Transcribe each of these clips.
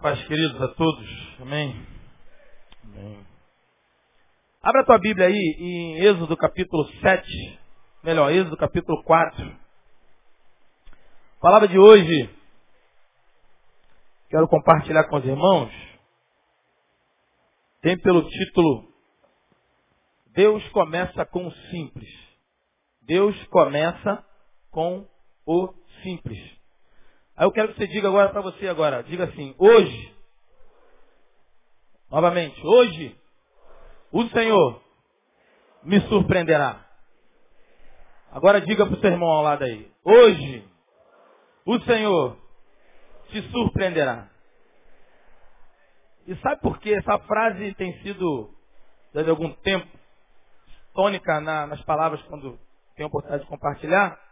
Paz, queridos, a todos. Amém. Amém. Abra a tua Bíblia aí em Êxodo capítulo 7. Melhor, Êxodo capítulo 4. A palavra de hoje, quero compartilhar com os irmãos, tem pelo título Deus começa com o simples. Deus começa com o simples. Aí eu quero que você diga agora para você agora, diga assim, hoje, novamente, hoje, o Senhor me surpreenderá. Agora diga para o seu irmão ao lado aí, hoje, o Senhor te surpreenderá. E sabe por que essa frase tem sido, desde algum tempo, tônica na, nas palavras quando tenho a oportunidade de compartilhar?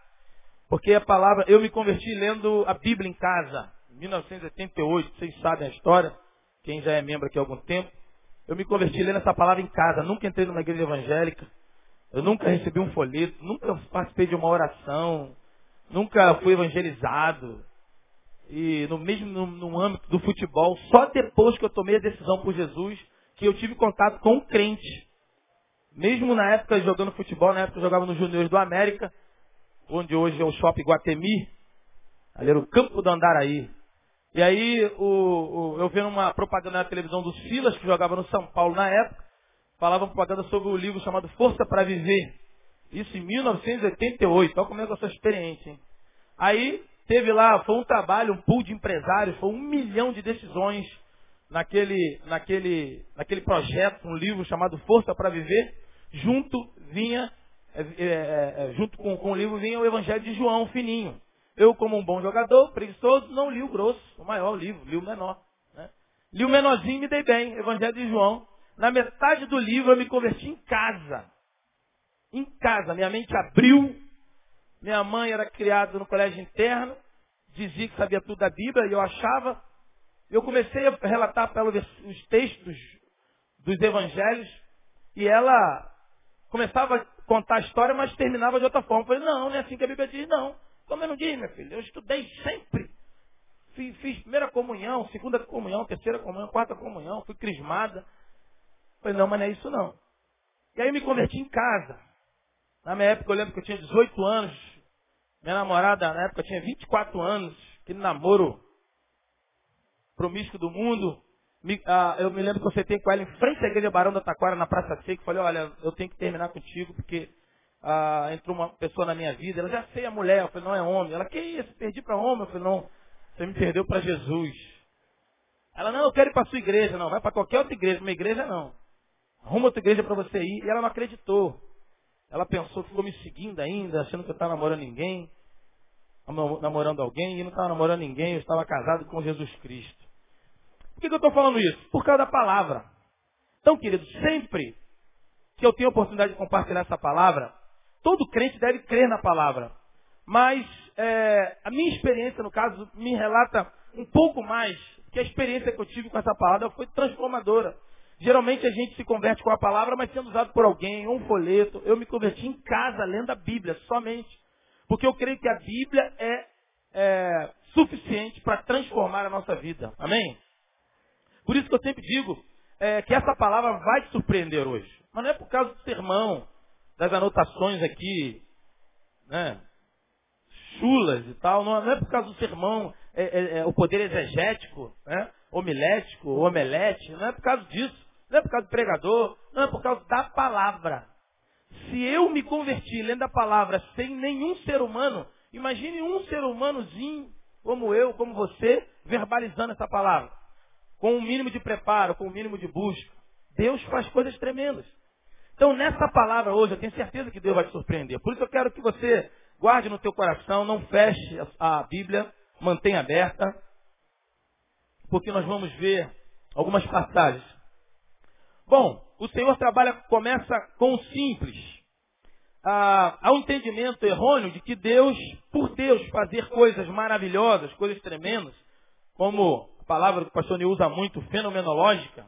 Porque a palavra, eu me converti lendo a Bíblia em casa, em 1988, vocês sabem a história, quem já é membro aqui há algum tempo. Eu me converti lendo essa palavra em casa, nunca entrei numa igreja evangélica, eu nunca recebi um folheto, nunca participei de uma oração, nunca fui evangelizado. E no mesmo no, no âmbito do futebol, só depois que eu tomei a decisão por Jesus, que eu tive contato com um crente. Mesmo na época jogando futebol, na época eu jogava nos Juniores do América, onde hoje é o Shopping Guatemi. Ali era o campo do Andaraí. E aí o, o, eu vi uma propaganda na televisão do Silas, que jogava no São Paulo na época, falava propaganda sobre o livro chamado Força para Viver. Isso em 1988. Olha como é que eu sou experiente, hein? Aí teve lá, foi um trabalho, um pool de empresários, foi um milhão de decisões naquele, naquele, naquele projeto, um livro chamado Força para Viver. Junto vinha é, é, é, junto com, com o livro vinha o Evangelho de João, fininho. Eu, como um bom jogador, preguiçoso, não li o grosso, o maior livro, li o menor. Né? Li o menorzinho e me dei bem, Evangelho de João. Na metade do livro eu me converti em casa. Em casa, minha mente abriu. Minha mãe era criada no colégio interno, dizia que sabia tudo da Bíblia e eu achava. Eu comecei a relatar para ela os textos dos evangelhos e ela começava contar a história, mas terminava de outra forma. Eu falei, não, não é assim que a Bíblia diz, não. Como eu não diz, meu filho? Eu estudei sempre. Fiz, fiz, primeira comunhão, segunda comunhão, terceira comunhão, quarta comunhão, fui crismada. Eu falei, não, mas não é isso não. E aí eu me converti em casa. Na minha época eu lembro que eu tinha 18 anos. Minha namorada na época tinha 24 anos. Aquele namoro promíscuo do mundo. Me, ah, eu me lembro que você tem com ela em frente à igreja Barão da Taquara, na Praça Seca, falei, olha, eu tenho que terminar contigo, porque ah, entrou uma pessoa na minha vida, ela já sei a mulher, eu falei, não é homem. Ela, que isso, perdi para homem? Eu falei, não, você me perdeu para Jesus. Ela, não, eu quero ir para sua igreja, não, vai para qualquer outra igreja, minha igreja não. Arruma outra igreja para você ir. E ela não acreditou. Ela pensou ficou me seguindo ainda, achando que eu estava namorando ninguém, namorando alguém, e não estava namorando ninguém, eu estava casado com Jesus Cristo. Por que, eu estou falando isso? Por causa da palavra. Então, querido, sempre que eu tenho a oportunidade de compartilhar essa palavra, todo crente deve crer na palavra. Mas é, a minha experiência, no caso, me relata um pouco mais que a experiência que eu tive com essa palavra foi transformadora. Geralmente a gente se converte com a palavra, mas sendo usado por alguém, um folheto. Eu me converti em casa, lendo a Bíblia, somente. Porque eu creio que a Bíblia é, é suficiente para transformar a nossa vida. Amém? Por isso que eu sempre digo é, que essa palavra vai te surpreender hoje. Mas não é por causa do sermão, das anotações aqui, né? Chulas e tal. Não, não é por causa do sermão, é, é, é, o poder exegético, né? Homilético, omelete. Não é por causa disso. Não é por causa do pregador. Não é por causa da palavra. Se eu me converti lendo a palavra sem nenhum ser humano, imagine um ser humanozinho como eu, como você, verbalizando essa palavra com um mínimo de preparo, com um mínimo de busca. Deus faz coisas tremendas. Então, nessa palavra hoje, eu tenho certeza que Deus vai te surpreender. Por isso eu quero que você guarde no teu coração, não feche a Bíblia, mantenha aberta, porque nós vamos ver algumas passagens. Bom, o Senhor trabalha, começa com o simples. Ah, há um entendimento errôneo de que Deus, por Deus fazer coisas maravilhosas, coisas tremendas, como palavra que o pastor Ney usa muito, fenomenológica.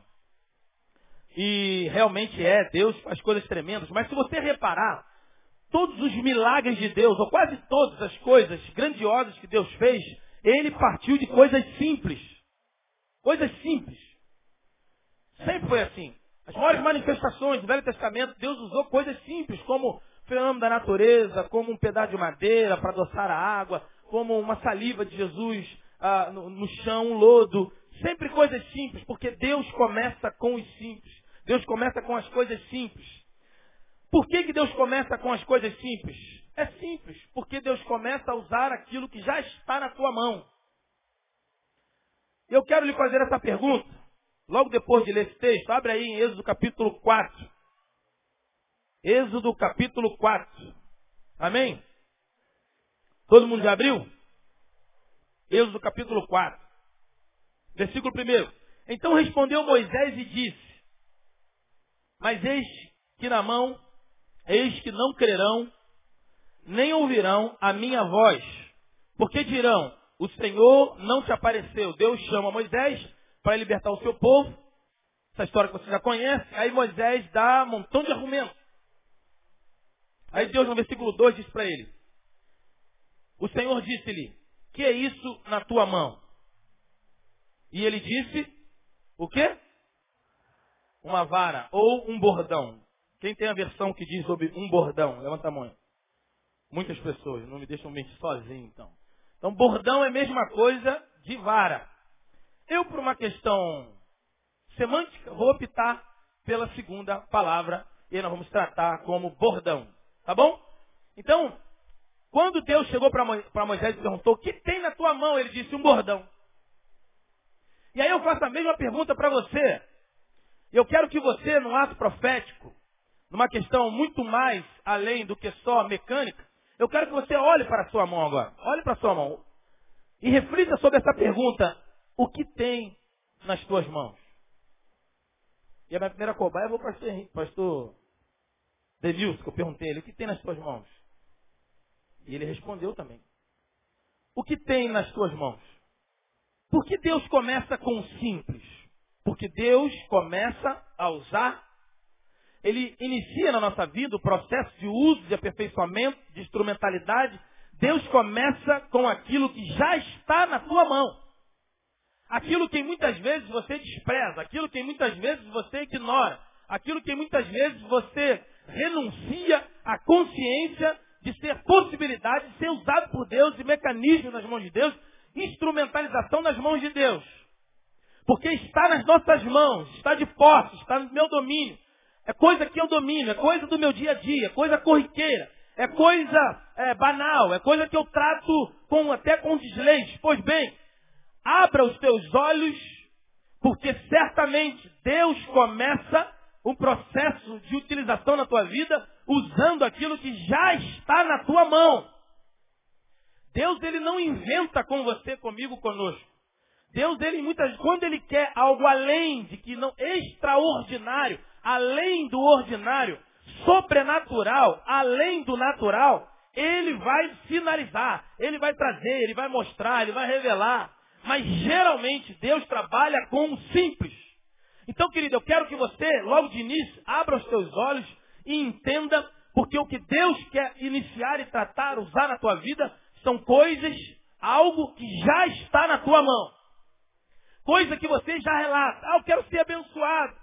E realmente é, Deus faz coisas tremendas. Mas se você reparar, todos os milagres de Deus, ou quase todas as coisas grandiosas que Deus fez, ele partiu de coisas simples. Coisas simples. Sempre foi assim. As maiores manifestações do Velho Testamento, Deus usou coisas simples, como fenômeno da natureza, como um pedaço de madeira para adoçar a água, como uma saliva de Jesus ah, no, no chão, lodo. Sempre coisas simples, porque Deus começa com os simples. Deus começa com as coisas simples. Por que, que Deus começa com as coisas simples? É simples, porque Deus começa a usar aquilo que já está na tua mão. Eu quero lhe fazer essa pergunta, logo depois de ler esse texto. Abre aí em Êxodo capítulo 4. Êxodo capítulo 4. Amém? Todo mundo já abriu? Êxodo capítulo 4. Versículo 1. Então respondeu Moisés e disse, mas eis que na mão, eis que não crerão, nem ouvirão a minha voz. Porque dirão, o Senhor não te apareceu. Deus chama Moisés para libertar o seu povo. Essa história que você já conhece. Aí Moisés dá um montão de argumentos. Aí Deus no versículo 2 diz para ele. O Senhor disse-lhe, que é isso na tua mão? E ele disse, o quê? Uma vara ou um bordão. Quem tem a versão que diz sobre um bordão? Levanta a mão. Muitas pessoas, não me deixam mentir sozinho então. Então, bordão é a mesma coisa de vara. Eu, por uma questão semântica, vou optar pela segunda palavra e nós vamos tratar como bordão. Tá bom? Então, quando Deus chegou para Moisés e perguntou, o que tem na tua mão? Ele disse, um bordão. E aí eu faço a mesma pergunta para você. Eu quero que você, num ato profético, numa questão muito mais além do que só mecânica, eu quero que você olhe para a sua mão agora. Olhe para a sua mão. E reflita sobre essa pergunta. O que tem nas tuas mãos? E a minha primeira cobaia eu vou para o pastor, Denilson, que eu perguntei ele, o que tem nas tuas mãos? E ele respondeu também. O que tem nas tuas mãos? Por que Deus começa com o simples? Porque Deus começa a usar ele inicia na nossa vida o processo de uso, de aperfeiçoamento, de instrumentalidade. Deus começa com aquilo que já está na tua mão. Aquilo que muitas vezes você despreza, aquilo que muitas vezes você ignora, aquilo que muitas vezes você renuncia à consciência de ser possibilidade de ser usado por Deus e mecanismo nas mãos de Deus, instrumentalização nas mãos de Deus. Porque está nas nossas mãos, está de posse, está no meu domínio. É coisa que eu domino, é coisa do meu dia a dia, é coisa corriqueira, é coisa é, banal, é coisa que eu trato com, até com desleixo. Pois bem, abra os teus olhos, porque certamente Deus começa um processo de utilização na tua vida usando aquilo que já está na tua mão. Deus ele não inventa com você, comigo, conosco. Deus ele muitas quando ele quer algo além de que não extraordinário, além do ordinário, sobrenatural, além do natural, ele vai sinalizar, ele vai trazer, ele vai mostrar, ele vai revelar. Mas geralmente Deus trabalha com o simples. Então, querido, eu quero que você, logo de início, abra os seus olhos e entenda, porque o que Deus quer iniciar e tratar, usar na tua vida, são coisas, algo que já está na tua mão. Coisa que você já relata. Ah, eu quero ser abençoado.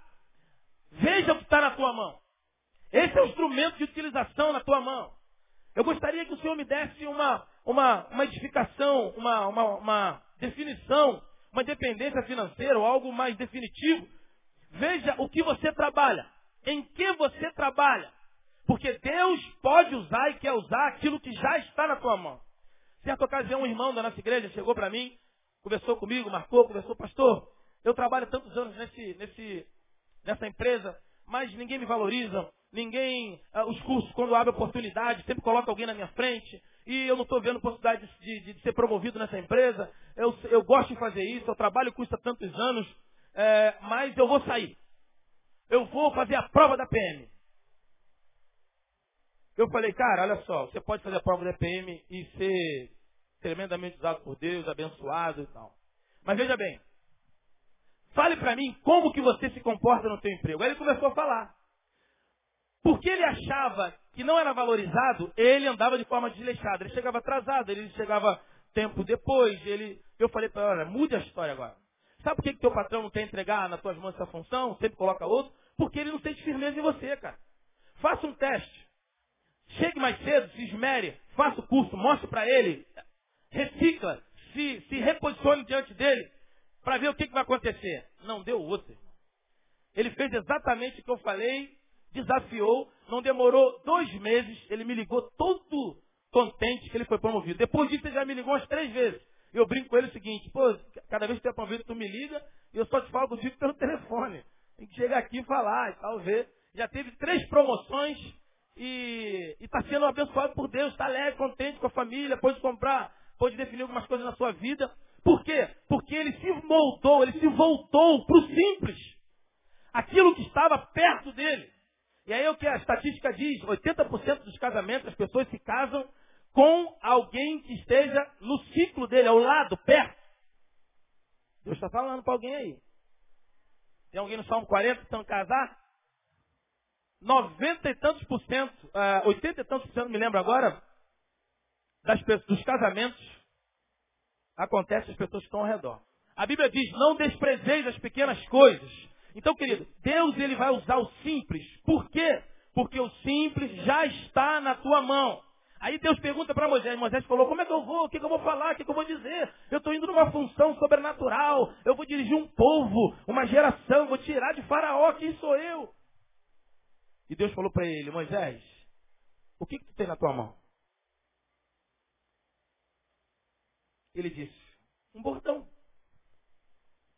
Veja o que está na tua mão. Esse é o instrumento de utilização na tua mão. Eu gostaria que o Senhor me desse uma, uma, uma edificação, uma, uma, uma definição, uma dependência financeira ou algo mais definitivo. Veja o que você trabalha. Em que você trabalha. Porque Deus pode usar e quer usar aquilo que já está na tua mão. Certa ocasião, um irmão da nossa igreja chegou para mim, conversou comigo, marcou, conversou, pastor, eu trabalho tantos anos nesse, nesse, nessa empresa, mas ninguém me valoriza, ninguém, ah, os cursos, quando abre oportunidade, sempre coloca alguém na minha frente, e eu não estou vendo possibilidade de, de, de, ser promovido nessa empresa, eu, eu gosto de fazer isso, eu trabalho custa tantos anos, é, mas eu vou sair. Eu vou fazer a prova da PM. Eu falei, cara, olha só, você pode fazer a prova da PM e ser tremendamente usado por Deus, abençoado e tal. Mas veja bem, Fale para mim como que você se comporta no teu emprego. Aí ele começou a falar. Porque ele achava que não era valorizado, ele andava de forma desleixada. Ele chegava atrasado, ele chegava tempo depois. Ele... Eu falei para ele, olha, mude a história agora. Sabe por que, que teu patrão não quer entregar nas tuas mãos essa função, sempre coloca outro? Porque ele não sente firmeza em você, cara. Faça um teste. Chegue mais cedo, se esmere, faça o curso, mostre para ele, recicla, se, se reposicione diante dele, para ver o que, que vai acontecer. Não deu outro. Ele fez exatamente o que eu falei, desafiou, não demorou dois meses, ele me ligou todo contente que ele foi promovido. Depois disso, ele já me ligou umas três vezes. Eu brinco com ele o seguinte, pô, cada vez que tu é promovido, tu me liga, e eu só te falo contigo pelo telefone. Tem que chegar aqui e falar e tal, ver. Já teve três promoções e está sendo abençoado por Deus, está alegre, contente com a família, pode comprar, pode definir algumas coisas na sua vida. Por quê? Porque ele se moldou, ele se voltou para o simples. Aquilo que estava perto dele. E aí é o que a estatística diz, 80% dos casamentos, as pessoas se casam com alguém que esteja no ciclo dele, ao lado, perto. Deus está falando para alguém aí. Tem alguém no Salmo 40 que estão casar? 90 e tantos por cento, uh, 80 e tantos por cento, me lembro agora, das, dos casamentos acontece as pessoas que estão ao redor. A Bíblia diz, não desprezeis as pequenas coisas. Então, querido, Deus ele vai usar o simples. Por quê? Porque o simples já está na tua mão. Aí Deus pergunta para Moisés, Moisés falou, como é que eu vou? O que, que eu vou falar? O que, que eu vou dizer? Eu estou indo numa função sobrenatural, eu vou dirigir um povo, uma geração, vou tirar de faraó, quem sou eu? E Deus falou para ele, Moisés, o que, que tu tem na tua mão? Ele disse, um bordão.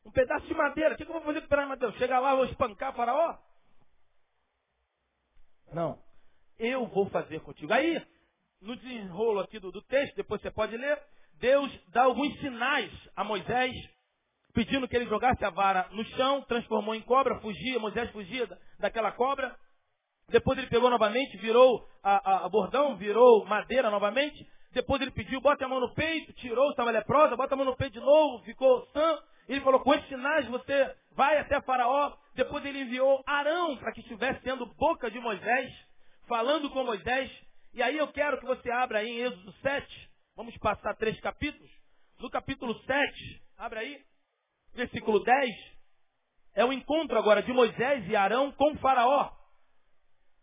Um pedaço de madeira. O que, que eu vou fazer com o pedaço de madeira? Chegar lá, vou espancar faraó? Não. Eu vou fazer contigo. Aí, no desenrolo aqui do, do texto, depois você pode ler, Deus dá alguns sinais a Moisés, pedindo que ele jogasse a vara no chão, transformou em cobra, fugia, Moisés fugia daquela cobra. Depois ele pegou novamente, virou a, a, a bordão, virou madeira novamente. Depois ele pediu, bota a mão no peito, tirou, estava leprosa, bota a mão no peito de novo, ficou sã. Ele falou, com esses sinais você vai até Faraó. Depois ele enviou Arão para que estivesse sendo boca de Moisés, falando com Moisés. E aí eu quero que você abra aí em Êxodo 7. Vamos passar três capítulos. No capítulo 7, abra aí, versículo 10. É o encontro agora de Moisés e Arão com Faraó.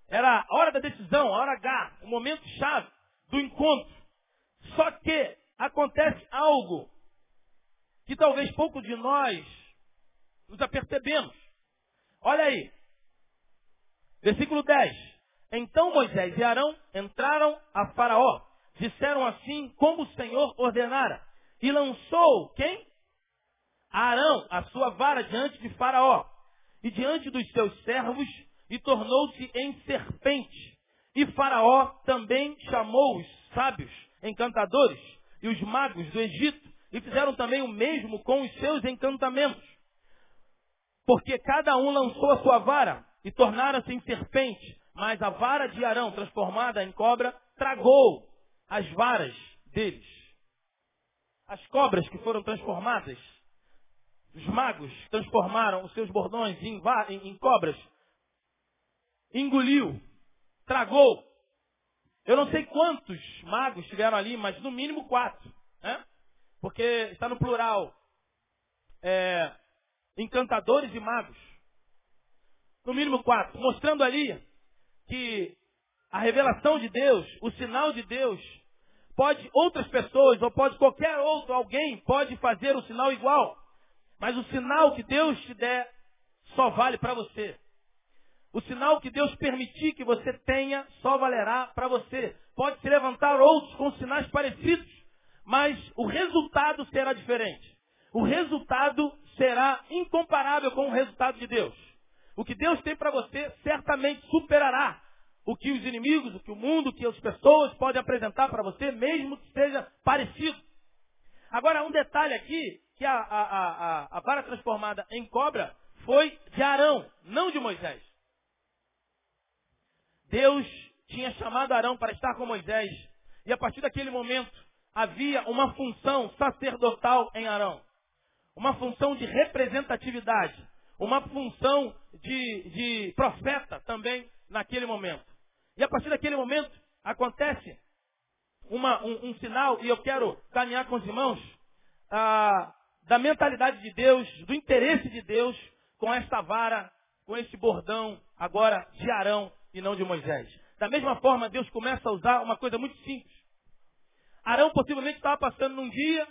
Era a hora da decisão, a hora H, o momento chave do encontro. Só que acontece algo que talvez pouco de nós nos apercebemos. Olha aí. Versículo 10. Então Moisés e Arão entraram a Faraó. Disseram assim como o Senhor ordenara. E lançou quem? Arão a sua vara diante de Faraó e diante dos seus servos e tornou-se em serpente. E Faraó também chamou os sábios, encantadores e os magos do Egito e fizeram também o mesmo com os seus encantamentos. Porque cada um lançou a sua vara e tornaram-se em serpente, mas a vara de Arão, transformada em cobra, tragou as varas deles. As cobras que foram transformadas, os magos transformaram os seus bordões em, em, em cobras, engoliu, tragou. Eu não sei quantos magos estiveram ali, mas no mínimo quatro. Né? Porque está no plural. É, encantadores e magos. No mínimo quatro. Mostrando ali que a revelação de Deus, o sinal de Deus, pode outras pessoas, ou pode qualquer outro, alguém pode fazer o sinal igual. Mas o sinal que Deus te der só vale para você. O sinal que Deus permitir que você tenha só valerá para você. Pode se levantar outros com sinais parecidos, mas o resultado será diferente. O resultado será incomparável com o resultado de Deus. O que Deus tem para você certamente superará o que os inimigos, o que o mundo, o que as pessoas podem apresentar para você, mesmo que seja parecido. Agora, um detalhe aqui, que a, a, a, a vara transformada em cobra foi de Arão, não de Moisés. Deus tinha chamado Arão para estar com Moisés, e a partir daquele momento havia uma função sacerdotal em Arão. Uma função de representatividade uma função de, de profeta também naquele momento. E a partir daquele momento acontece uma, um, um, sinal, e eu quero caminhar com os irmãos, da mentalidade de Deus, do interesse de Deus com esta vara, com este bordão, agora de Arão e não de Moisés. Da mesma forma, Deus começa a usar uma coisa muito simples. Arão possivelmente estava passando num dia,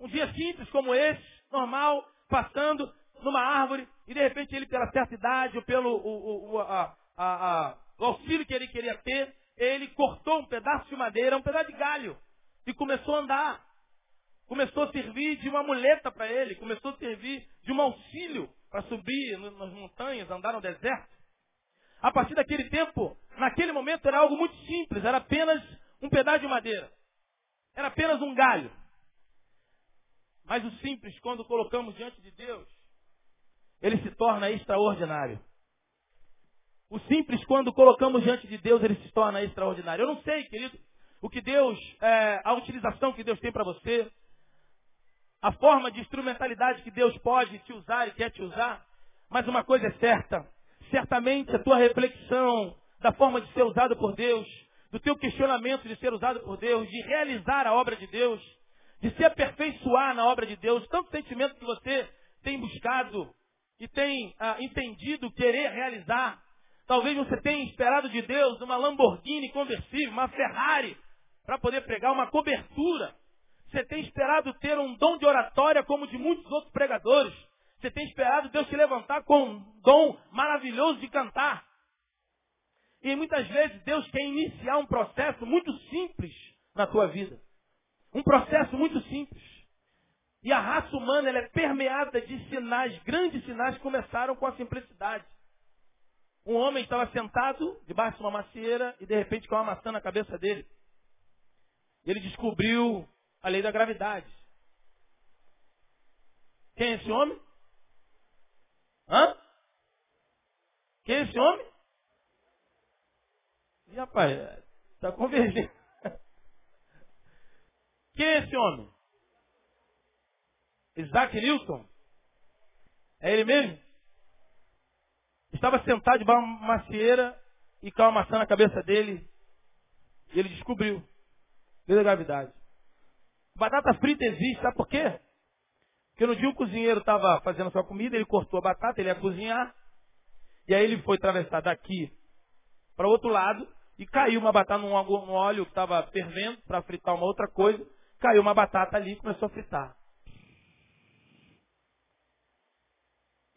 um dia simples como esse, normal, passando numa árvore, e de repente ele, pela certa idade, ou pelo o, o, a, a, a, o auxílio que ele queria ter, ele cortou um pedaço de madeira, um pedaço de galho, e começou a andar. Começou a servir de uma muleta para ele, começou a servir de um auxílio para subir nas montanhas, andar no deserto. A partir daquele tempo, naquele momento era algo muito simples, era apenas um pedaço de madeira. Era apenas um galho. Mas o simples, quando colocamos diante de Deus, ele se torna extraordinário. O simples, quando colocamos diante de Deus, ele se torna extraordinário. Eu não sei, querido, o que Deus, é, a utilização que Deus tem para você, a forma de instrumentalidade que Deus pode te usar e quer te usar, mas uma coisa é certa, certamente a tua reflexão da forma de ser usado por Deus, do teu questionamento de ser usado por Deus, de realizar a obra de Deus, de se aperfeiçoar na obra de Deus, tanto sentimento que você tem buscado e tem ah, entendido querer realizar. Talvez você tenha esperado de Deus uma Lamborghini conversível, uma Ferrari, para poder pregar uma cobertura. Você tem esperado ter um dom de oratória como de muitos outros pregadores. Você tem esperado Deus te levantar com um dom maravilhoso de cantar. E muitas vezes Deus quer iniciar um processo muito simples na tua vida. Um processo muito simples. E a raça humana é permeada de sinais, grandes sinais que começaram com a simplicidade. Um homem estava sentado debaixo de uma macieira e de repente caiu uma maçã na cabeça dele. Ele descobriu a lei da gravidade. Quem é esse homem? Hã? Quem é esse homem? E rapaz, está convergindo. Quem é esse homem? Isaac Newton? É ele mesmo? Estava sentado debaixo de uma macieira e caiu uma maçã na cabeça dele. E ele descobriu. Lei da gravidade. Batata frita existe, sabe por quê? Porque no dia o cozinheiro estava fazendo sua comida, ele cortou a batata, ele ia cozinhar. E aí ele foi atravessar daqui para o outro lado e caiu uma batata no óleo que estava fervendo para fritar uma outra coisa. Caiu uma batata ali e começou a fritar.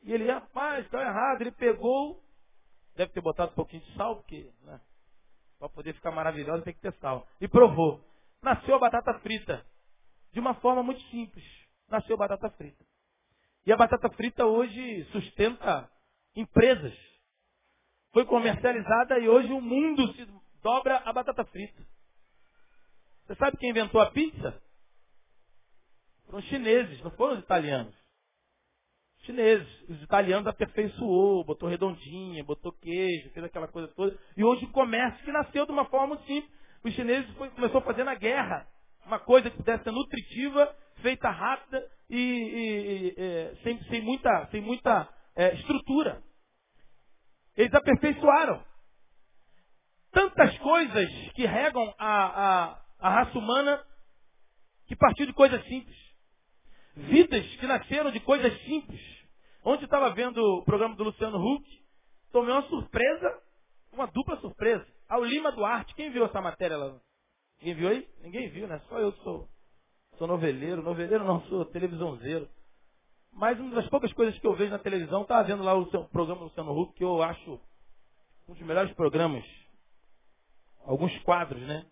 E ele, rapaz, está errado. Ele pegou, deve ter botado um pouquinho de sal, porque né, para poder ficar maravilhosa tem que ter sal. E provou. Nasceu a batata frita. De uma forma muito simples. Nasceu a batata frita. E a batata frita hoje sustenta empresas. Foi comercializada e hoje o mundo se dobra a batata frita. Você sabe quem inventou a pizza? Foram os chineses, não foram os italianos chineses. Os italianos aperfeiçoou, botou redondinha, botou queijo, fez aquela coisa toda. E hoje o comércio que nasceu de uma forma simples. Os chineses foi, começou a guerra. Uma coisa que pudesse ser nutritiva, feita rápida e, e, e é, sem, sem, muita, sem muita é, estrutura. Eles aperfeiçoaram. Tantas coisas que regam a, a, a raça humana que partiu de coisas simples. Vidas que nasceram de coisas simples. Ontem estava vendo o programa do Luciano Huck, tomei uma surpresa, uma dupla surpresa. Ao Lima Duarte, quem viu essa matéria lá? Ninguém viu aí? Ninguém viu, né? Só eu sou, sou noveleiro. Noveleiro não, sou televisãozeiro. Mas uma das poucas coisas que eu vejo na televisão, estava vendo lá o programa do Luciano Huck, que eu acho um dos melhores programas. Alguns quadros, né?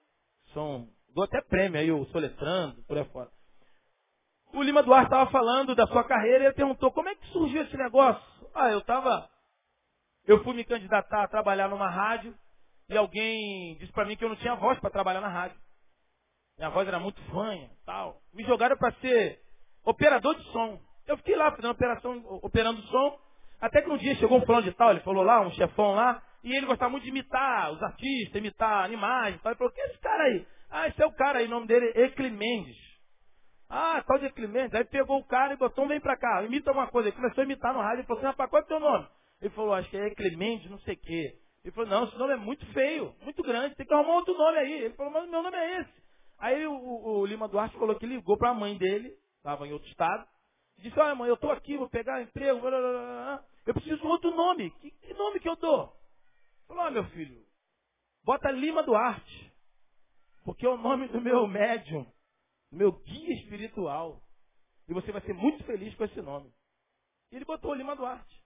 São. Dou até prêmio aí, o Soletrando, por aí fora. O Lima Duarte estava falando da sua carreira e ele perguntou, como é que surgiu esse negócio? Ah, eu estava. Eu fui me candidatar a trabalhar numa rádio e alguém disse para mim que eu não tinha voz para trabalhar na rádio. Minha voz era muito fanha tal. Me jogaram para ser operador de som. Eu fiquei lá fazendo operação, operando som. Até que um dia chegou um fulano de tal, ele falou lá, um chefão lá, e ele gostava muito de imitar os artistas, imitar animais e tal. Ele falou, que é esse cara aí? Ah, esse é o cara aí, o nome dele é Ecli Mendes. Ah, tal de Clemente. Aí pegou o cara e botou, vem pra cá, imita alguma coisa. Ele começou a imitar no rádio. Ele falou assim, rapaz, qual é o teu nome? Ele falou, acho que é Clemente, não sei o quê. Ele falou, não, esse nome é muito feio, muito grande, tem que arrumar outro nome aí. Ele falou, mas meu nome é esse. Aí o, o, o Lima Duarte falou que ligou para a mãe dele, estava em outro estado. Disse, olha mãe, eu estou aqui, vou pegar emprego, blá, blá, blá, eu preciso de outro nome. Que, que nome que eu dou? Falou, ah, meu filho, bota Lima Duarte. Porque é o nome do meu médium, meu guia espiritual. E você vai ser muito feliz com esse nome. E ele botou Lima Duarte.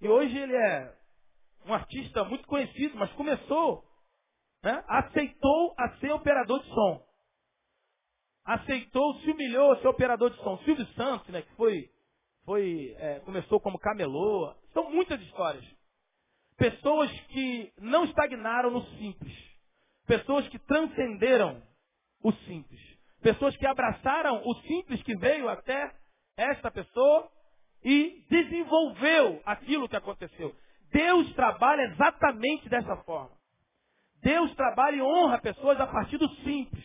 E hoje ele é um artista muito conhecido, mas começou, né, aceitou a ser operador de som. Aceitou, se humilhou a ser operador de som. Silvio Santos, né, que foi, foi é, começou como camelô. São muitas histórias. Pessoas que não estagnaram no simples. Pessoas que transcenderam o simples. Pessoas que abraçaram o simples que veio até esta pessoa e desenvolveu aquilo que aconteceu. Deus trabalha exatamente dessa forma. Deus trabalha e honra pessoas a partir do simples.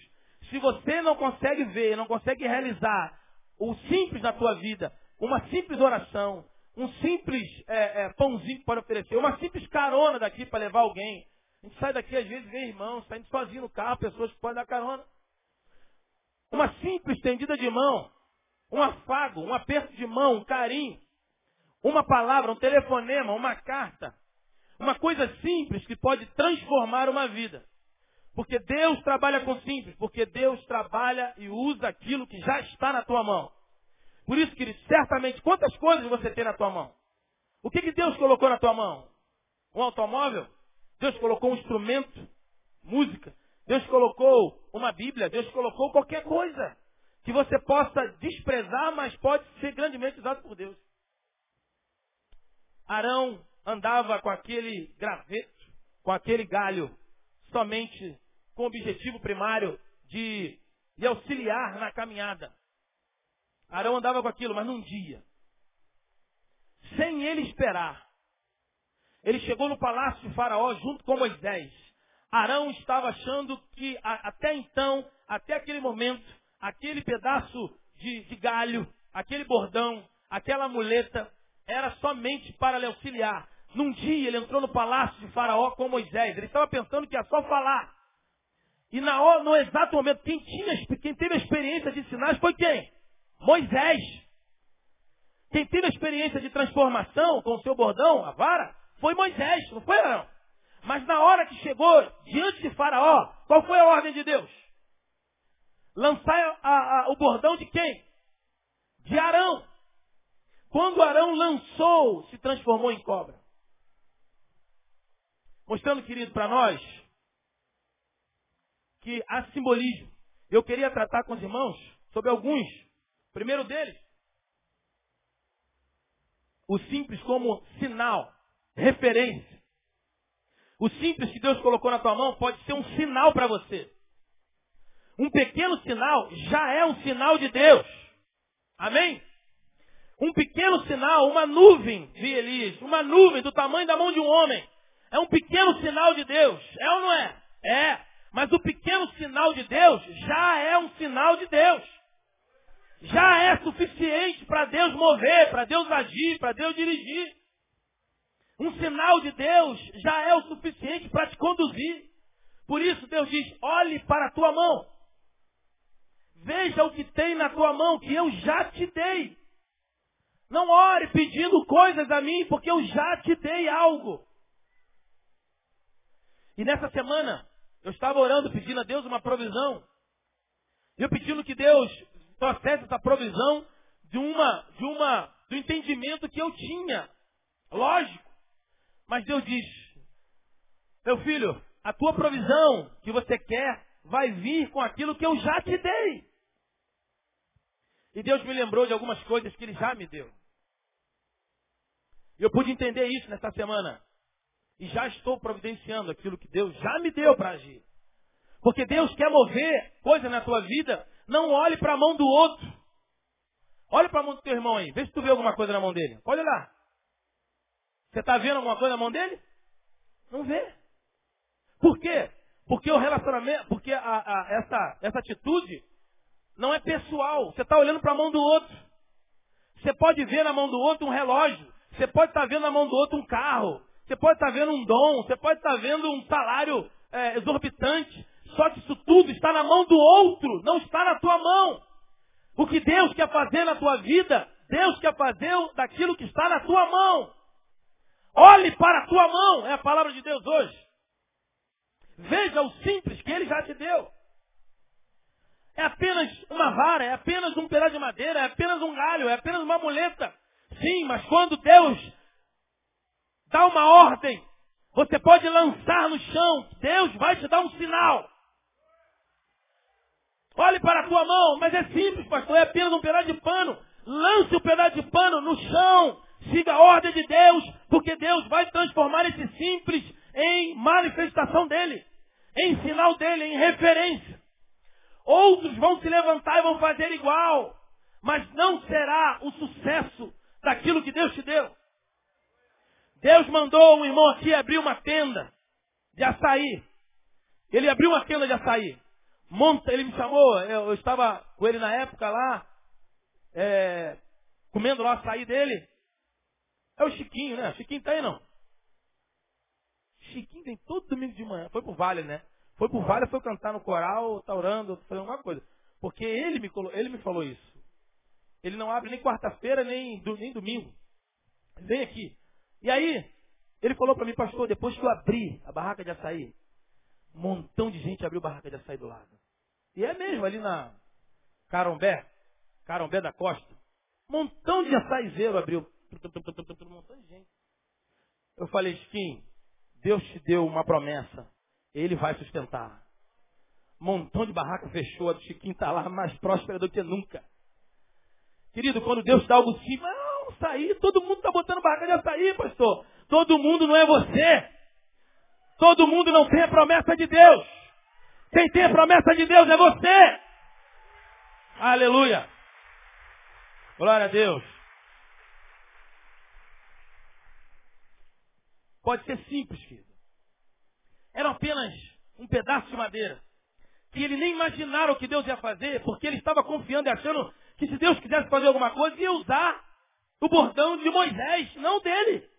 Se você não consegue ver, não consegue realizar o simples na tua vida, uma simples oração, um simples é, é, pãozinho para oferecer, uma simples carona daqui para levar alguém. A gente sai daqui, às vezes, vem irmãos, saindo sozinho no carro, pessoas que podem dar carona. Uma simples tendida de mão, um afago, um aperto de mão, um carinho, uma palavra, um telefonema, uma carta, uma coisa simples que pode transformar uma vida. Porque Deus trabalha com simples, porque Deus trabalha e usa aquilo que já está na tua mão. Por isso, querido, certamente, quantas coisas você tem na tua mão? O que, que Deus colocou na tua mão? Um automóvel? Deus colocou um instrumento? Música? Deus colocou uma Bíblia? Deus colocou qualquer coisa que você possa desprezar, mas pode ser grandemente usado por Deus. Arão andava com aquele graveto, com aquele galho, somente com o objetivo primário de, de auxiliar na caminhada. Arão andava com aquilo, mas num dia, sem ele esperar, ele chegou no palácio de Faraó junto com Moisés. Arão estava achando que a, até então, até aquele momento, aquele pedaço de, de galho, aquele bordão, aquela muleta, era somente para lhe auxiliar. Num dia ele entrou no palácio de Faraó com Moisés. Ele estava pensando que ia só falar. E na, no exato momento, quem, tinha, quem teve a experiência de sinais foi quem? Moisés. Quem teve a experiência de transformação com o seu bordão, a vara, foi Moisés, não foi Arão. Mas na hora que chegou diante de Faraó, qual foi a ordem de Deus? Lançar a, a, o bordão de quem? De Arão. Quando Arão lançou, se transformou em cobra. Mostrando, querido, para nós, que há simbolismo. Eu queria tratar com os irmãos sobre alguns. primeiro deles, o simples como sinal, referência. O simples que Deus colocou na tua mão pode ser um sinal para você. Um pequeno sinal já é um sinal de Deus. Amém? Um pequeno sinal, uma nuvem de Elias, uma nuvem do tamanho da mão de um homem. É um pequeno sinal de Deus. É ou não é? É. Mas o pequeno sinal de Deus já é um sinal de Deus. Já é suficiente para Deus mover, para Deus agir, para Deus dirigir. Um sinal de Deus já é o suficiente para te conduzir. Por isso Deus diz: olhe para a tua mão. Veja o que tem na tua mão, que eu já te dei. Não ore pedindo coisas a mim, porque eu já te dei algo. E nessa semana, eu estava orando, pedindo a Deus uma provisão. Eu pedindo que Deus trouxesse essa provisão de uma, de uma, do entendimento que eu tinha. Lógico. Mas Deus diz, meu filho, a tua provisão que você quer vai vir com aquilo que eu já te dei. E Deus me lembrou de algumas coisas que Ele já me deu. E eu pude entender isso nessa semana. E já estou providenciando aquilo que Deus já me deu para agir. Porque Deus quer mover coisa na tua vida. Não olhe para a mão do outro. Olhe para a mão do teu irmão aí. Vê se tu vê alguma coisa na mão dele. Olha lá. Você está vendo alguma coisa na mão dele? Não vê. Por quê? Porque o relacionamento, porque a, a, essa, essa atitude não é pessoal. Você está olhando para a mão do outro. Você pode ver na mão do outro um relógio. Você pode estar tá vendo na mão do outro um carro. Você pode estar tá vendo um dom. Você pode estar tá vendo um salário é, exorbitante. Só que isso tudo está na mão do outro, não está na tua mão. O que Deus quer fazer na tua vida, Deus quer fazer daquilo que está na tua mão. Olhe para a tua mão, é a palavra de Deus hoje. Veja o simples que Ele já te deu. É apenas uma vara, é apenas um pedaço de madeira, é apenas um galho, é apenas uma muleta. Sim, mas quando Deus dá uma ordem, você pode lançar no chão, Deus vai te dar um sinal. Olhe para a tua mão, mas é simples, pastor, é apenas um pedaço de pano. Lance o pedaço de pano no chão, siga a ordem de Deus, porque Deus vai transformar esse simples em manifestação dele, em sinal dele, em referência. Outros vão se levantar e vão fazer igual, mas não será o sucesso daquilo que Deus te deu. Deus mandou um irmão aqui abrir uma tenda de açaí. Ele abriu uma tenda de açaí. Monta, ele me chamou, eu, eu estava com ele na época lá, é, comendo lá o açaí dele. É o Chiquinho, né? O Chiquinho tá aí não? Chiquinho vem todo domingo de manhã. Foi pro Vale, né? Foi pro Vale, foi cantar no coral, tá orando, fazendo alguma coisa. Porque ele me, ele me falou isso. Ele não abre nem quarta-feira, nem, nem domingo. Vem aqui. E aí, ele falou para mim, pastor, depois que eu abri a barraca de açaí, um montão de gente abriu a barraca de açaí do lado. E é mesmo, ali na Carombé, Carombé da Costa, um montão de açaizeiro abriu. Um montão de gente. Eu falei, Skin, Deus te deu uma promessa. Ele vai sustentar. Montão de barraca fechou, a do Chiquinho está lá mais próspera do que nunca. Querido, quando Deus dá algo sim, não, açaí, todo mundo está botando barraca de açaí, pastor. Todo mundo não é você. Todo mundo não tem a promessa de Deus. Quem tem a promessa de Deus é você. Aleluia. Glória a Deus. Pode ser simples, querido. Era apenas um pedaço de madeira. Que ele nem imaginara o que Deus ia fazer, porque ele estava confiando e achando que se Deus quisesse fazer alguma coisa, ia usar o bordão de Moisés, não dele.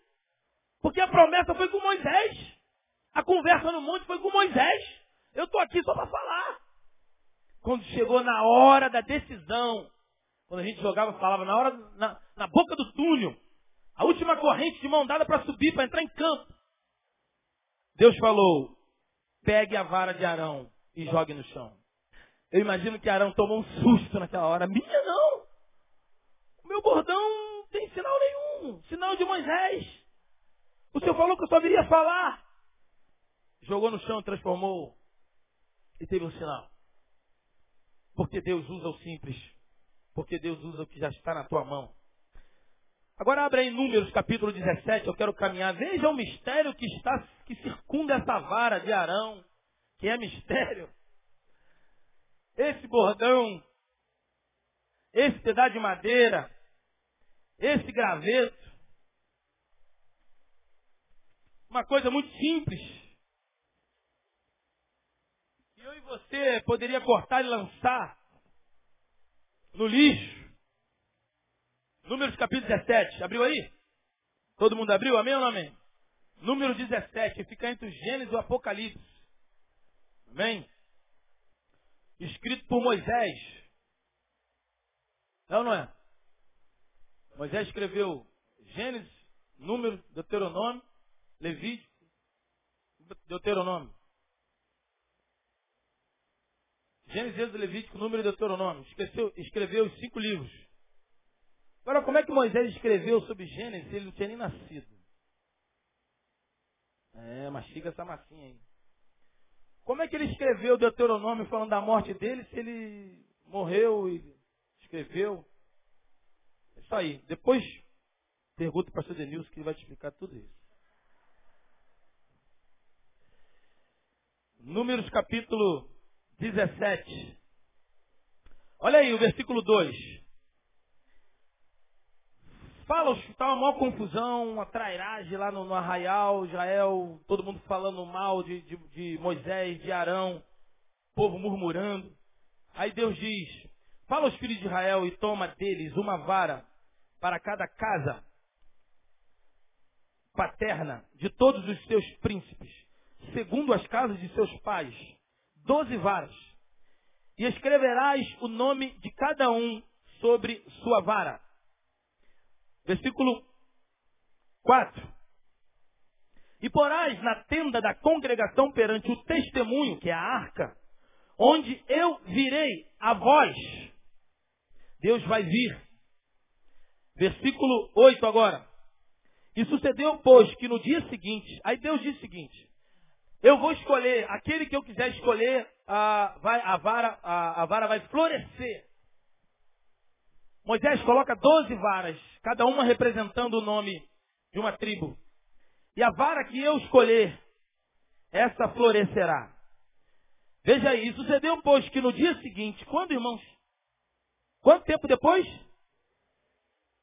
Porque a promessa foi com Moisés. A conversa no monte foi com Moisés. Eu estou aqui só para falar. Quando chegou na hora da decisão, quando a gente jogava, falava na hora, na, na boca do túnel, a última corrente de mão dada para subir, para entrar em campo. Deus falou, pegue a vara de Arão e jogue no chão. Eu imagino que Arão tomou um susto naquela hora. Minha não! O meu bordão não tem sinal nenhum. Sinal de Moisés. O Senhor falou que eu só viria falar. Jogou no chão, transformou e teve um sinal. Porque Deus usa o simples. Porque Deus usa o que já está na tua mão. Agora abre aí Números capítulo 17, eu quero caminhar. Veja o mistério que está, que circunda essa vara de Arão, que é mistério. Esse bordão, esse pedaço de madeira, esse graveto. Uma coisa muito simples. E eu e você poderia cortar e lançar no lixo. Números capítulo 17. Abriu aí? Todo mundo abriu? Amém ou não amém? Número 17. Fica entre o Gênesis e o Apocalipse. Amém? Escrito por Moisés. Não, não é? Moisés escreveu Gênesis, Número, Deuteronômio, Levítico, Deuteronômio. Gênesis, Levítico, Número e Deuteronômio. Esqueceu, escreveu os cinco livros. Agora, como é que Moisés escreveu sobre Gênesis se ele não tinha nem nascido? É, mastiga essa massinha aí. Como é que ele escreveu Deuteronômio falando da morte dele se ele morreu e escreveu? É isso aí. Depois, pergunta para o pastor Denilson que ele vai te explicar tudo isso. Números capítulo 17. Olha aí o versículo 2. Fala, está uma maior confusão, uma trairagem lá no, no, arraial, Israel, todo mundo falando mal de, de, de Moisés, de Arão, povo murmurando. Aí Deus diz, fala aos filhos de Israel e toma deles uma vara para cada casa paterna de todos os seus príncipes, segundo as casas de seus pais, doze varas. e escreverás o nome de cada um sobre sua vara. Versículo 4. E porás na tenda da congregação perante o testemunho, que é a arca, onde eu virei a voz. Deus vai vir. Versículo 8 agora. E sucedeu, pois, que no dia seguinte, aí Deus diz o seguinte, eu vou escolher, aquele que eu quiser escolher, a, vai, a, vara, a, a vara vai florescer. Moisés coloca doze varas, cada uma representando o nome de uma tribo. E a vara que eu escolher, essa florescerá. Veja aí, sucedeu, pois, que no dia seguinte, quando, irmãos? Quanto tempo depois?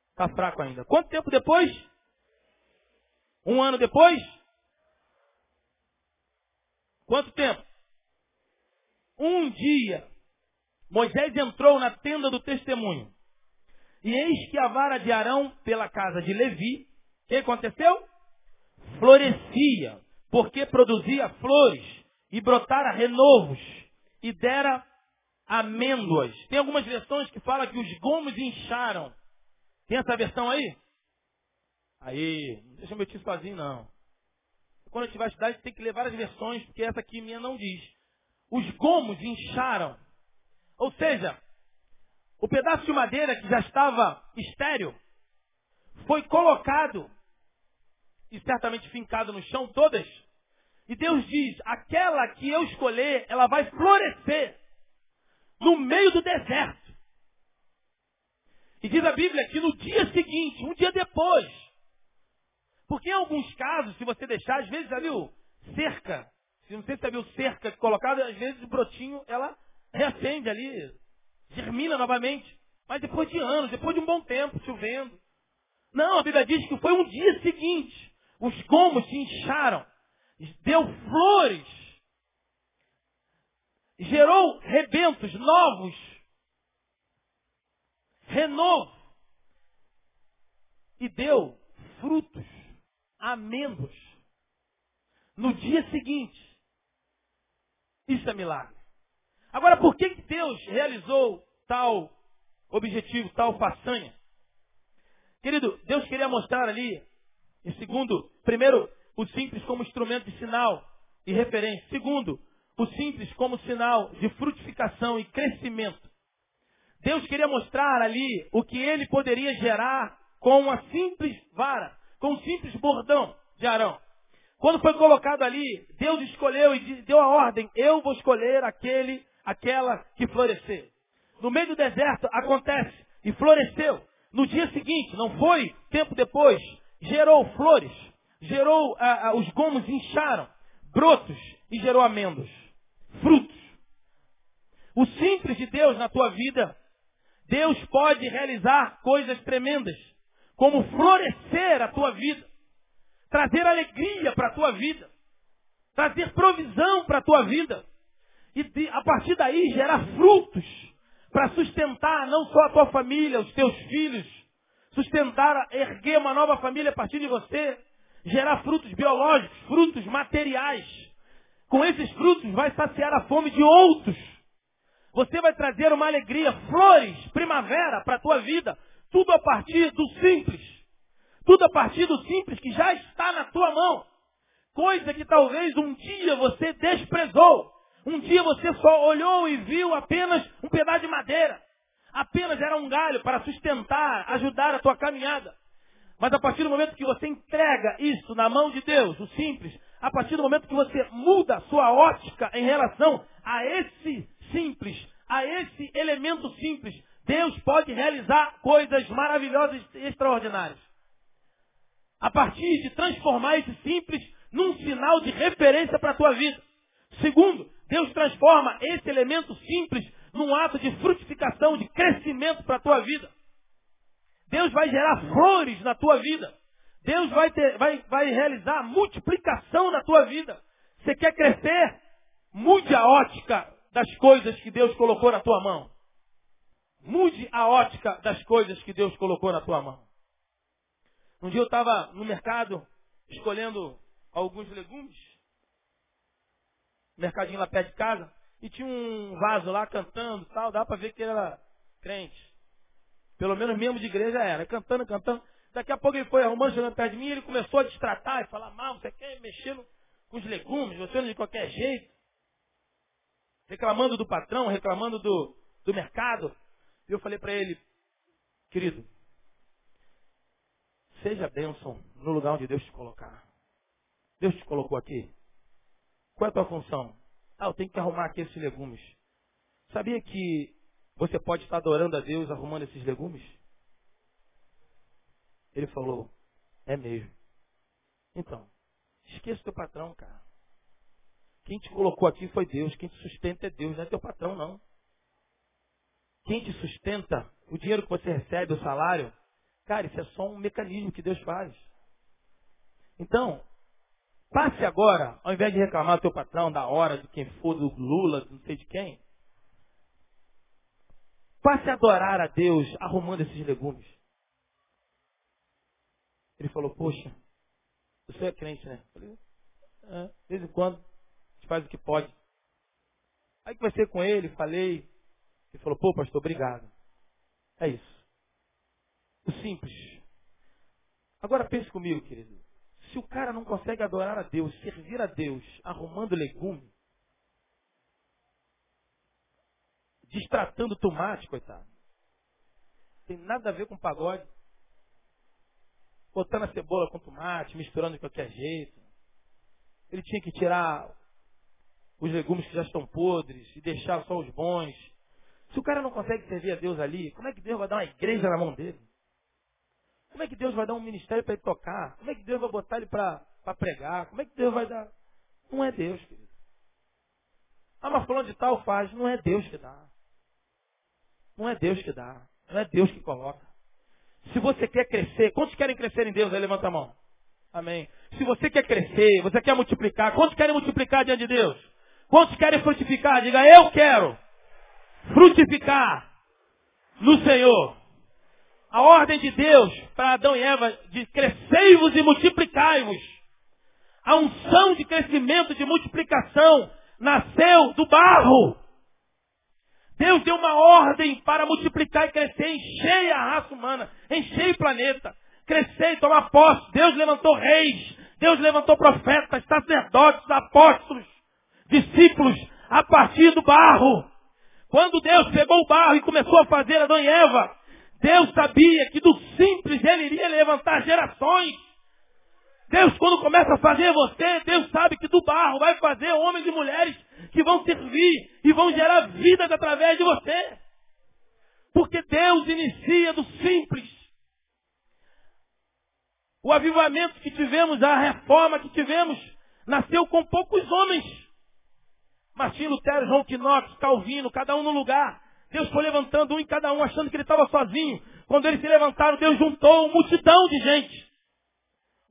Está fraco ainda. Quanto tempo depois? Um ano depois? Quanto tempo? Um dia, Moisés entrou na tenda do testemunho. E eis que a vara de Arão pela casa de Levi, o que aconteceu? Florescia, porque produzia flores e brotara renovos e dera amêndoas. Tem algumas versões que falam que os gomos incharam. Tem essa versão aí? Aí, não deixa meu tio sozinho não. Quando a gente vai estudar, a gente tem que ler várias versões, porque essa aqui minha não diz. Os gomos incharam. Ou seja, o pedaço de madeira que já estava estéreo foi colocado e certamente fincado no chão todas. E Deus diz: aquela que eu escolher, ela vai florescer no meio do deserto. E diz a Bíblia que no dia seguinte, um dia depois, porque em alguns casos, se você deixar, às vezes já viu cerca, se não sei se você viu cerca colocada, às vezes o brotinho, ela reacende ali, germina novamente. Mas depois de anos, depois de um bom tempo, chovendo. Não, a Bíblia diz que foi um dia seguinte. Os gomos se incharam. Deu flores. Gerou rebentos novos. Renovo. E deu frutos. Amêndoas. No dia seguinte. Isso é milagre. Agora, por que Deus realizou tal objetivo, tal façanha? Querido, Deus queria mostrar ali, em segundo, primeiro, o simples como instrumento de sinal e referência. Segundo, o simples como sinal de frutificação e crescimento. Deus queria mostrar ali o que ele poderia gerar com uma simples vara, com um simples bordão de Arão. Quando foi colocado ali, Deus escolheu e deu a ordem: eu vou escolher aquele aquela que florescer. No meio do deserto acontece e floresceu. No dia seguinte, não foi tempo depois, gerou flores, gerou, ah, ah, os gomos incharam, brotos e gerou amêndoas, frutos. O simples de Deus na tua vida, Deus pode realizar coisas tremendas, como florescer a tua vida, trazer alegria para a tua vida, trazer provisão para a tua vida e a partir daí gerar frutos para sustentar não só a tua família, os teus filhos, sustentar, erguer uma nova família a partir de você, gerar frutos biológicos, frutos materiais. Com esses frutos vai saciar a fome de outros. Você vai trazer uma alegria, flores, primavera para a tua vida, tudo a partir do simples. Tudo a partir do simples que já está na tua mão. Coisa que talvez um dia você desprezou. Um dia você só olhou e viu apenas um pedaço de madeira. Apenas era um galho para sustentar, ajudar a tua caminhada. Mas a partir do momento que você entrega isso na mão de Deus, o simples, a partir do momento que você muda a sua ótica em relação a esse simples, a esse elemento simples, Deus pode realizar coisas maravilhosas e extraordinárias. A partir de transformar esse simples num sinal de referência para a tua vida. Segundo, Deus transforma esse elemento simples num ato de frutificação, de crescimento para a tua vida. Deus vai gerar flores na tua vida. Deus vai, ter, vai, vai realizar multiplicação na tua vida. Você quer crescer? Mude a ótica das coisas que Deus colocou na tua mão. Mude a ótica das coisas que Deus colocou na tua mão. Um dia eu estava no mercado escolhendo alguns legumes mercadinho lá perto de casa, E tinha um vaso lá cantando tal, dá para ver que ele era crente. Pelo menos membro de igreja era, cantando, cantando. Daqui a pouco ele foi arrumando, chegando perto de mim, ele começou a destratar e falar mal, você quer mexendo com os legumes, você não de qualquer jeito. Reclamando do patrão, reclamando do, do mercado. E eu falei para ele, querido, seja bênção no lugar onde Deus te colocar. Deus te colocou aqui. Qual é a tua função? Ah, eu tenho que arrumar aqui esses legumes. Sabia que você pode estar adorando a Deus arrumando esses legumes? Ele falou, é mesmo. Então, esqueça o teu patrão, cara. Quem te colocou aqui foi Deus. Quem te sustenta é Deus, não é teu patrão, não. Quem te sustenta, o dinheiro que você recebe, o salário, cara, isso é só um mecanismo que Deus faz. Então, passe agora, ao invés de reclamar do teu patrão, da hora, de quem for, do Lula, não sei de quem, passe a adorar a Deus arrumando esses legumes. Ele falou, poxa, você é crente, né? Eu falei, é, de vez em quando, a gente faz o que pode. Aí conversei com ele, falei, ele falou, pô, pastor, obrigado. É isso. O simples. Agora pense comigo, querido. Se o cara não consegue adorar a Deus, servir a Deus, arrumando legume, destratando tomate, coitado. Tem nada a ver com pagode. Botando a cebola com tomate, misturando de qualquer jeito. Ele tinha que tirar os legumes que já estão podres e deixar só os bons. Se o cara não consegue servir a Deus ali, como é que Deus vai dar uma igreja na mão dele? Como é que Deus vai dar um ministério para ele tocar? Como é que Deus vai botar ele para pregar? Como é que Deus vai dar? Não é Deus, querido. Ah, mas falando de tal faz. Não é Deus que dá. Não é Deus que dá. Não é Deus que coloca. Se você quer crescer, quantos querem crescer em Deus? Aí levanta a mão. Amém. Se você quer crescer, você quer multiplicar, quantos querem multiplicar diante de Deus? Quantos querem frutificar? Diga, eu quero frutificar no Senhor. A ordem de Deus para Adão e Eva de crescei-vos e multiplicai-vos. A unção de crescimento, de multiplicação, nasceu do barro. Deus deu uma ordem para multiplicar e crescer, encher a raça humana, encher o planeta, crescer e tomar posse. Deus levantou reis, Deus levantou profetas, sacerdotes, apóstolos, discípulos, a partir do barro. Quando Deus pegou o barro e começou a fazer Adão e Eva, Deus sabia que do simples ele iria levantar gerações. Deus, quando começa a fazer você, Deus sabe que do barro vai fazer homens e mulheres que vão servir e vão gerar vidas através de você. Porque Deus inicia do simples. O avivamento que tivemos, a reforma que tivemos, nasceu com poucos homens. Martim Lutero, João Quinox, Calvino, cada um no lugar. Deus foi levantando um em cada um, achando que ele estava sozinho. Quando eles se levantaram, Deus juntou uma multidão de gente.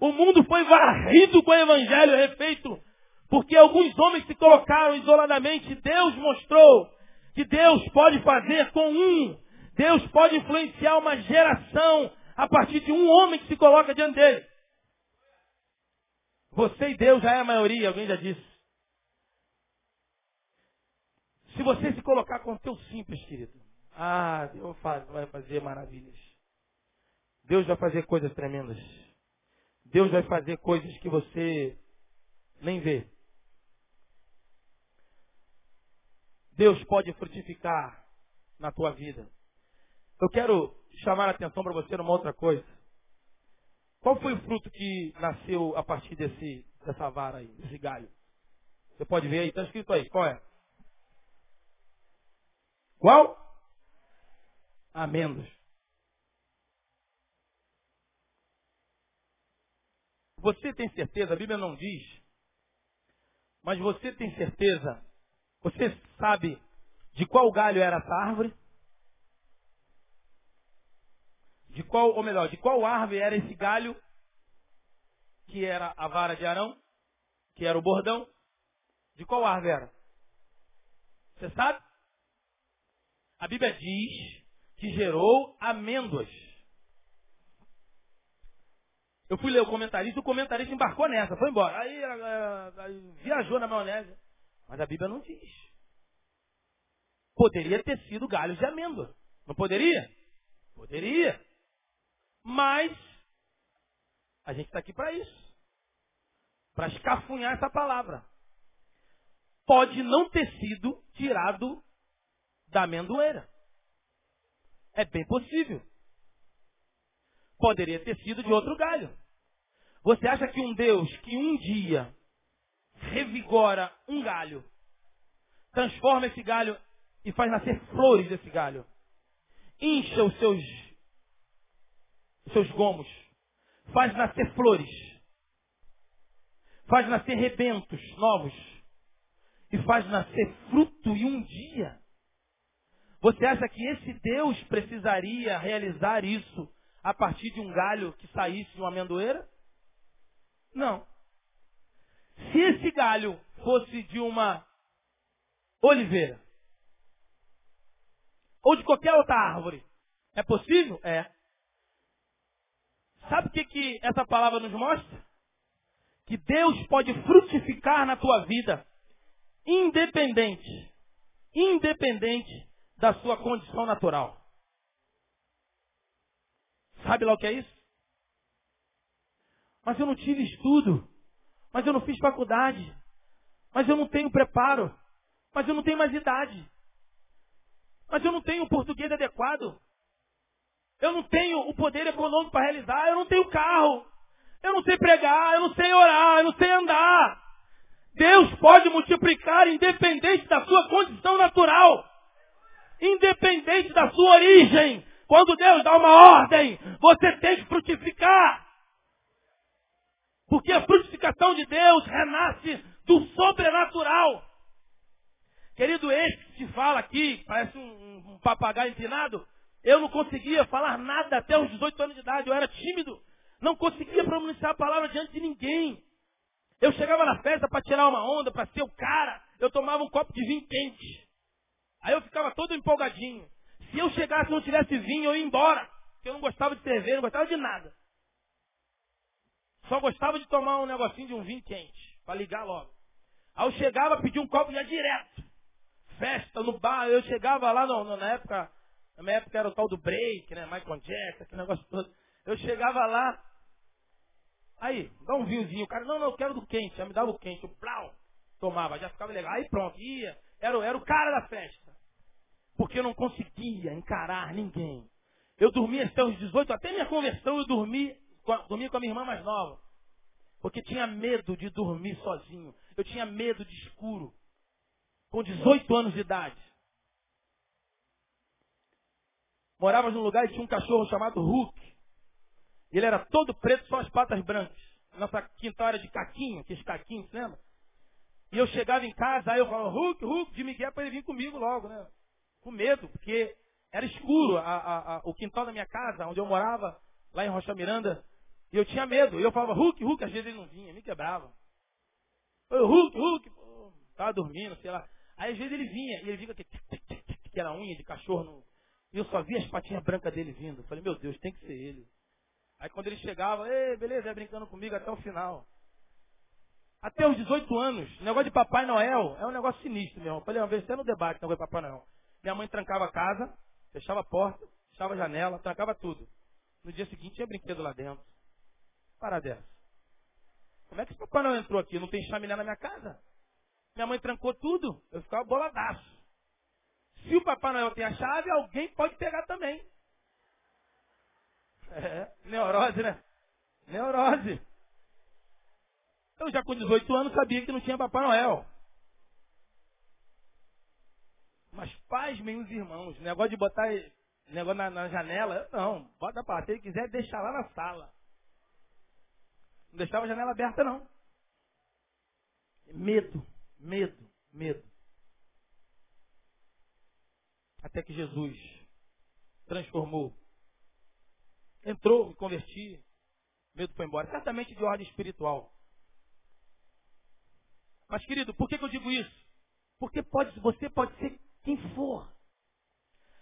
O mundo foi varrido com o evangelho refeito. Porque alguns homens se colocaram isoladamente. Deus mostrou que Deus pode fazer com um. Deus pode influenciar uma geração a partir de um homem que se coloca diante dele. Você e Deus já é a maioria, alguém já disse. Se você se colocar com o teu simples, querido, ah, Deus vai fazer maravilhas. Deus vai fazer coisas tremendas. Deus vai fazer coisas que você nem vê. Deus pode frutificar na tua vida. Eu quero chamar a atenção para você numa outra coisa. Qual foi o fruto que nasceu a partir desse, dessa vara aí, desse galho? Você pode ver aí, está escrito aí. Qual é? Qual? Amêndoas. Você tem certeza, a Bíblia não diz, mas você tem certeza, você sabe de qual galho era essa árvore? De qual, ou melhor, de qual árvore era esse galho que era a vara de Arão, que era o bordão? De qual árvore era? Você sabe? A Bíblia diz que gerou amêndoas. Eu fui ler o comentarista, o comentarista embarcou nessa, foi embora. Aí, aí viajou na maionese. Mas a Bíblia não diz. Poderia ter sido galhos de amêndoa. Não poderia? Poderia. Mas a gente está aqui para isso. Para escafunhar essa palavra. Pode não ter sido tirado da amendoeira. É bem possível. Poderia ter sido de outro galho. Você acha que um Deus que um dia revigora um galho, transforma esse galho e faz nascer flores desse galho, incha os seus, os seus gomos, faz nascer flores, faz nascer rebentos novos e faz nascer fruto em um dia. Você acha que esse Deus precisaria realizar isso a partir de um galho que saísse de uma amendoeira? Não. Se esse galho fosse de uma oliveira, ou de qualquer outra árvore, é possível? É. Sabe o que, que essa palavra nos mostra? Que Deus pode frutificar na tua vida, independente, independente da sua condição natural. Sabe lá o que é isso? Mas eu não tive estudo. Mas eu não fiz faculdade. Mas eu não tenho preparo. Mas eu não tenho mais idade. Mas eu não tenho o português adequado. Eu não tenho o poder econômico para realizar. Eu não tenho carro. Eu não sei pregar. Eu não sei orar. Eu não sei andar. Deus pode multiplicar independente da sua condição natural. Independente da sua origem. Quando Deus dá uma ordem, você tem que frutificar. Porque a frutificação de Deus renasce do sobrenatural. Querido, esse que se fala aqui, parece um, um papagaio empinado, eu não conseguia falar nada até os 18 anos de idade, eu era tímido. Não conseguia pronunciar a palavra diante de ninguém. Eu chegava na festa para tirar uma onda, para ser o cara, eu tomava um copo de vinho quente. Ficava todo empolgadinho. Se eu chegasse e não tivesse vinho, eu ia embora. Porque eu não gostava de cerveja, não gostava de nada. Só gostava de tomar um negocinho de um vinho quente, para ligar logo. Aí eu chegava, pedia um copo e ia direto. Festa no bar, eu chegava lá no, no, na época, na minha época era o tal do break, né? Michael Jackson, aquele negócio todo. Eu chegava lá, aí, dá um vinhozinho. O cara, não, não, eu quero do quente. Já me dava o quente, o plau, tomava, já ficava legal. Aí pronto, ia. Era, era o cara da festa. Porque eu não conseguia encarar ninguém. Eu dormia até os 18, até minha conversão eu dormi dormia com a minha irmã mais nova. Porque tinha medo de dormir sozinho. Eu tinha medo de escuro. Com 18 anos de idade. Morávamos num lugar e tinha um cachorro chamado Hulk. Ele era todo preto, só as patas brancas. Nossa quintal era de caquinho, aqueles caquinhos, lembra? E eu chegava em casa, aí eu falava, Hulk, Hulk, de Miguel para ele vir comigo logo, né? Com medo, porque era escuro. A, a, a, o quintal da minha casa, onde eu morava, lá em Rocha Miranda, e eu tinha medo. E eu falava, Hulk, Hulk, às vezes ele não vinha, me quebrava. Eu, Hulk, Hulk, pô, tava dormindo, sei lá. Aí às vezes ele vinha, e ele vinha que, era unha de cachorro. No... E eu só via as patinhas brancas dele vindo. Eu falei, meu Deus, tem que ser ele. Aí quando ele chegava, ei, beleza, é brincando comigo até o final. Até os 18 anos, o negócio de Papai Noel é um negócio sinistro, meu irmão. Eu falei uma vez, até no debate, negócio de Papai Noel. Minha mãe trancava a casa, fechava a porta, fechava a janela, trancava tudo. No dia seguinte tinha brinquedo lá dentro. Para dessa. Como é que o Papai Noel entrou aqui? Não tem chaminé na minha casa? Minha mãe trancou tudo. Eu ficava boladaço. Se o Papai Noel tem a chave, alguém pode pegar também. É, neurose, né? Neurose. Eu já com 18 anos sabia que não tinha Papai Noel. Mas pais, meus irmãos, negócio de botar negócio na, na janela, não, bota para se ele quiser deixar lá na sala. Não deixava a janela aberta, não. Medo, medo, medo. Até que Jesus transformou. Entrou, me converti. Medo foi embora. Certamente de ordem espiritual. Mas, querido, por que, que eu digo isso? Porque pode, você pode ser quem for.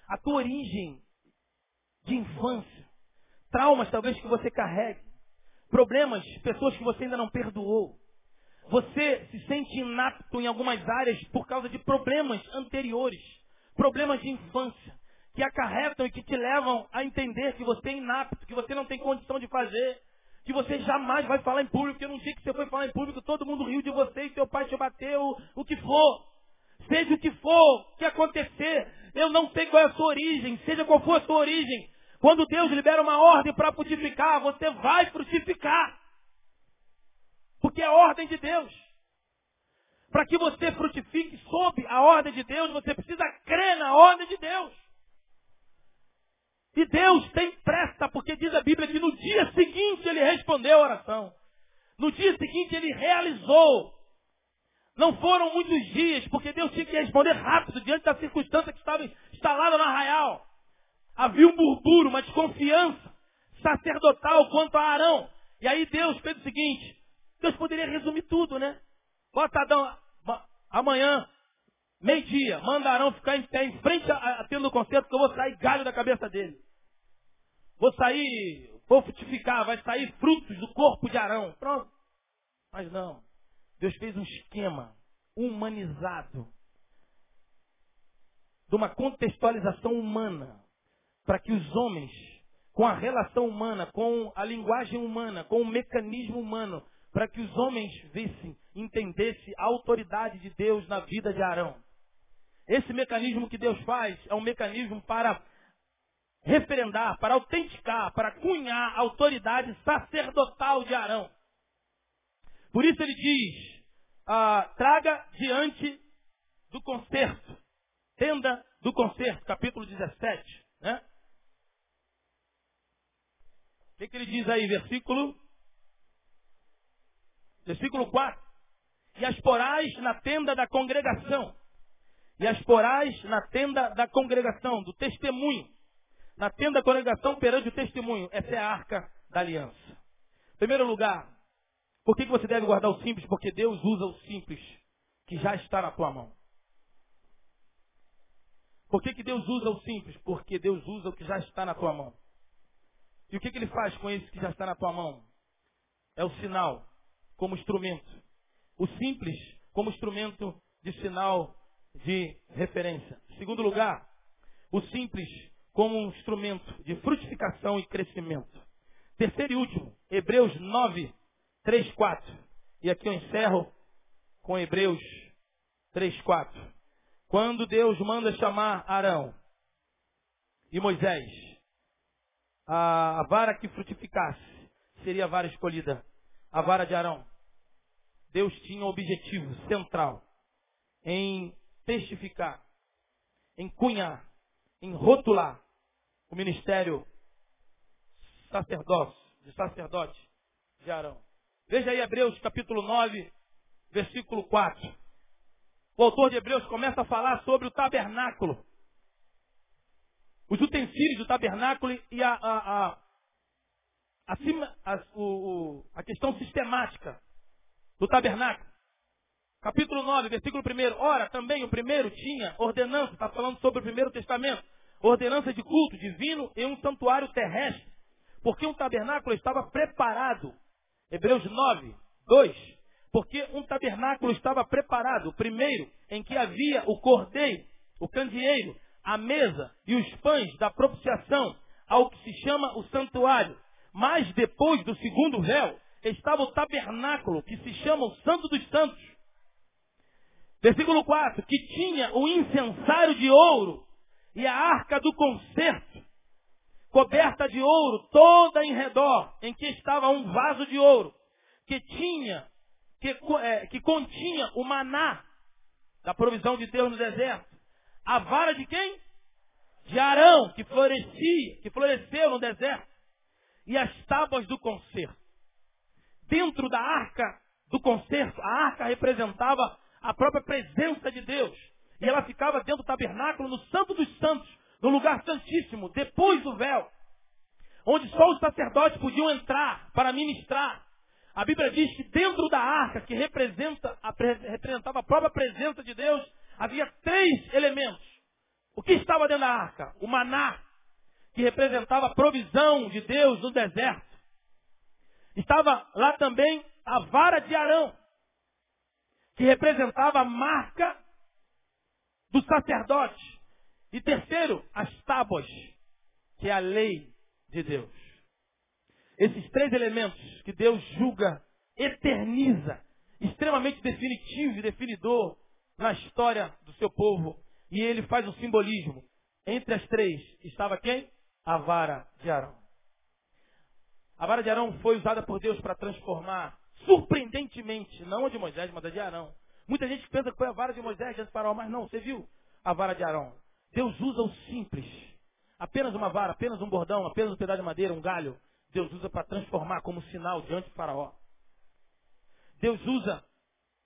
A tua origem de infância, traumas talvez que você carregue, problemas, pessoas que você ainda não perdoou. Você se sente inapto em algumas áreas por causa de problemas anteriores. problemas de infância, que acarretam e que te levam a entender que você é inapto, que você não tem condição de fazer, que você jamais vai falar em público, porque no dia que você foi falar em público, todo mundo riu de você e seu pai te bateu, o que for. Seja o que for, que acontecer, eu não sei qual é a sua origem, seja qual for a sua origem. Quando Deus libera uma ordem para frutificar, você vai frutificar. Porque é a ordem de Deus. Para que você frutifique sob a ordem de Deus, você precisa crer na ordem de Deus. E Deus tem pressa, porque diz a Bíblia que no dia seguinte ele respondeu a oração. No dia seguinte ele realizou. Não foram muitos dias, porque Deus tinha que responder rápido diante da circunstância que estava instalada no arraial. Havia um burburinho, uma desconfiança sacerdotal quanto a Arão. E aí Deus fez o seguinte: Deus poderia resumir tudo, né? Bota Adão, amanhã, meio-dia, manda Arão ficar em pé em frente a tenda do concerto, que eu vou sair galho da cabeça dele. Vou sair, vou frutificar, vai sair frutos do corpo de Arão. Pronto. Mas não. Deus fez um esquema humanizado de uma contextualização humana para que os homens, com a relação humana, com a linguagem humana, com o mecanismo humano, para que os homens vissem, entendessem a autoridade de Deus na vida de Arão. Esse mecanismo que Deus faz é um mecanismo para referendar, para autenticar, para cunhar a autoridade sacerdotal de Arão. Por isso ele diz, ah, traga diante do concerto, tenda do concerto, capítulo 17. Né? O que, que ele diz aí, versículo? Versículo 4. E as porais na tenda da congregação. E as porais na tenda da congregação, do testemunho na tenda da congregação perante o testemunho. Essa é a arca da aliança. Em primeiro lugar, por que você deve guardar o simples? Porque Deus usa o simples que já está na tua mão. Por que, que Deus usa o simples? Porque Deus usa o que já está na tua mão. E o que, que ele faz com esse que já está na tua mão? É o sinal, como instrumento. O simples, como instrumento de sinal de referência. Segundo lugar, o simples como um instrumento de frutificação e crescimento. Terceiro e último, Hebreus 9, 3, 4. E aqui eu encerro com Hebreus 3, 4. Quando Deus manda chamar Arão e Moisés, a vara que frutificasse seria a vara escolhida, a vara de Arão. Deus tinha um objetivo central em testificar, em cunhar em rotular o ministério sacerdócio, de sacerdote de Arão. Veja aí Hebreus capítulo 9, versículo 4. O autor de Hebreus começa a falar sobre o tabernáculo. Os utensílios do tabernáculo e a, a, a, acima, a, o, a questão sistemática do tabernáculo. Capítulo 9, versículo 1. Ora, também o primeiro tinha ordenança, está falando sobre o primeiro testamento, ordenança de culto divino em um santuário terrestre, porque um tabernáculo estava preparado. Hebreus 9, 2. Porque um tabernáculo estava preparado, primeiro, em que havia o cordeiro, o candeeiro, a mesa e os pães da propiciação, ao que se chama o santuário. Mas depois do segundo véu, estava o tabernáculo, que se chama o Santo dos Santos, Versículo 4, que tinha o incensário de ouro e a arca do concerto, coberta de ouro toda em redor, em que estava um vaso de ouro, que tinha, que, é, que continha o maná da provisão de Deus no deserto. A vara de quem? De Arão, que florescia, que floresceu no deserto. E as tábuas do concerto. Dentro da arca do concerto, a arca representava a própria presença de Deus. E ela ficava dentro do tabernáculo, no Santo dos Santos, no lugar santíssimo, depois do véu, onde só os sacerdotes podiam entrar para ministrar. A Bíblia diz que dentro da arca, que representa representava a própria presença de Deus, havia três elementos. O que estava dentro da arca? O maná, que representava a provisão de Deus no deserto. Estava lá também a vara de Arão, que representava a marca do sacerdote, E terceiro, as tábuas, que é a lei de Deus. Esses três elementos que Deus julga, eterniza, extremamente definitivo e definidor na história do seu povo. E ele faz um simbolismo. Entre as três estava quem? A vara de Arão. A vara de Arão foi usada por Deus para transformar, surpreendentemente, não a de Moisés, mas a de Arão. Muita gente pensa que foi a vara de Moisés diante Faraó, mas não, você viu a vara de Arão. Deus usa o simples. Apenas uma vara, apenas um bordão, apenas um pedaço de madeira, um galho. Deus usa para transformar como sinal diante de Faraó. Deus usa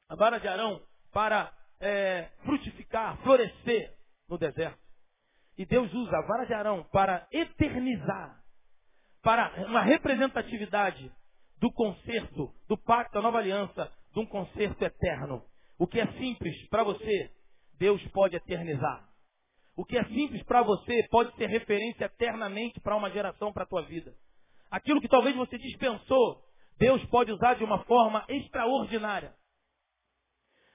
a vara de Arão para é, frutificar, florescer no deserto. E Deus usa a vara de Arão para eternizar, para uma representatividade do concerto, do pacto, da nova aliança, de um concerto eterno. O que é simples para você, Deus pode eternizar. O que é simples para você pode ser referência eternamente para uma geração, para a tua vida. Aquilo que talvez você dispensou, Deus pode usar de uma forma extraordinária.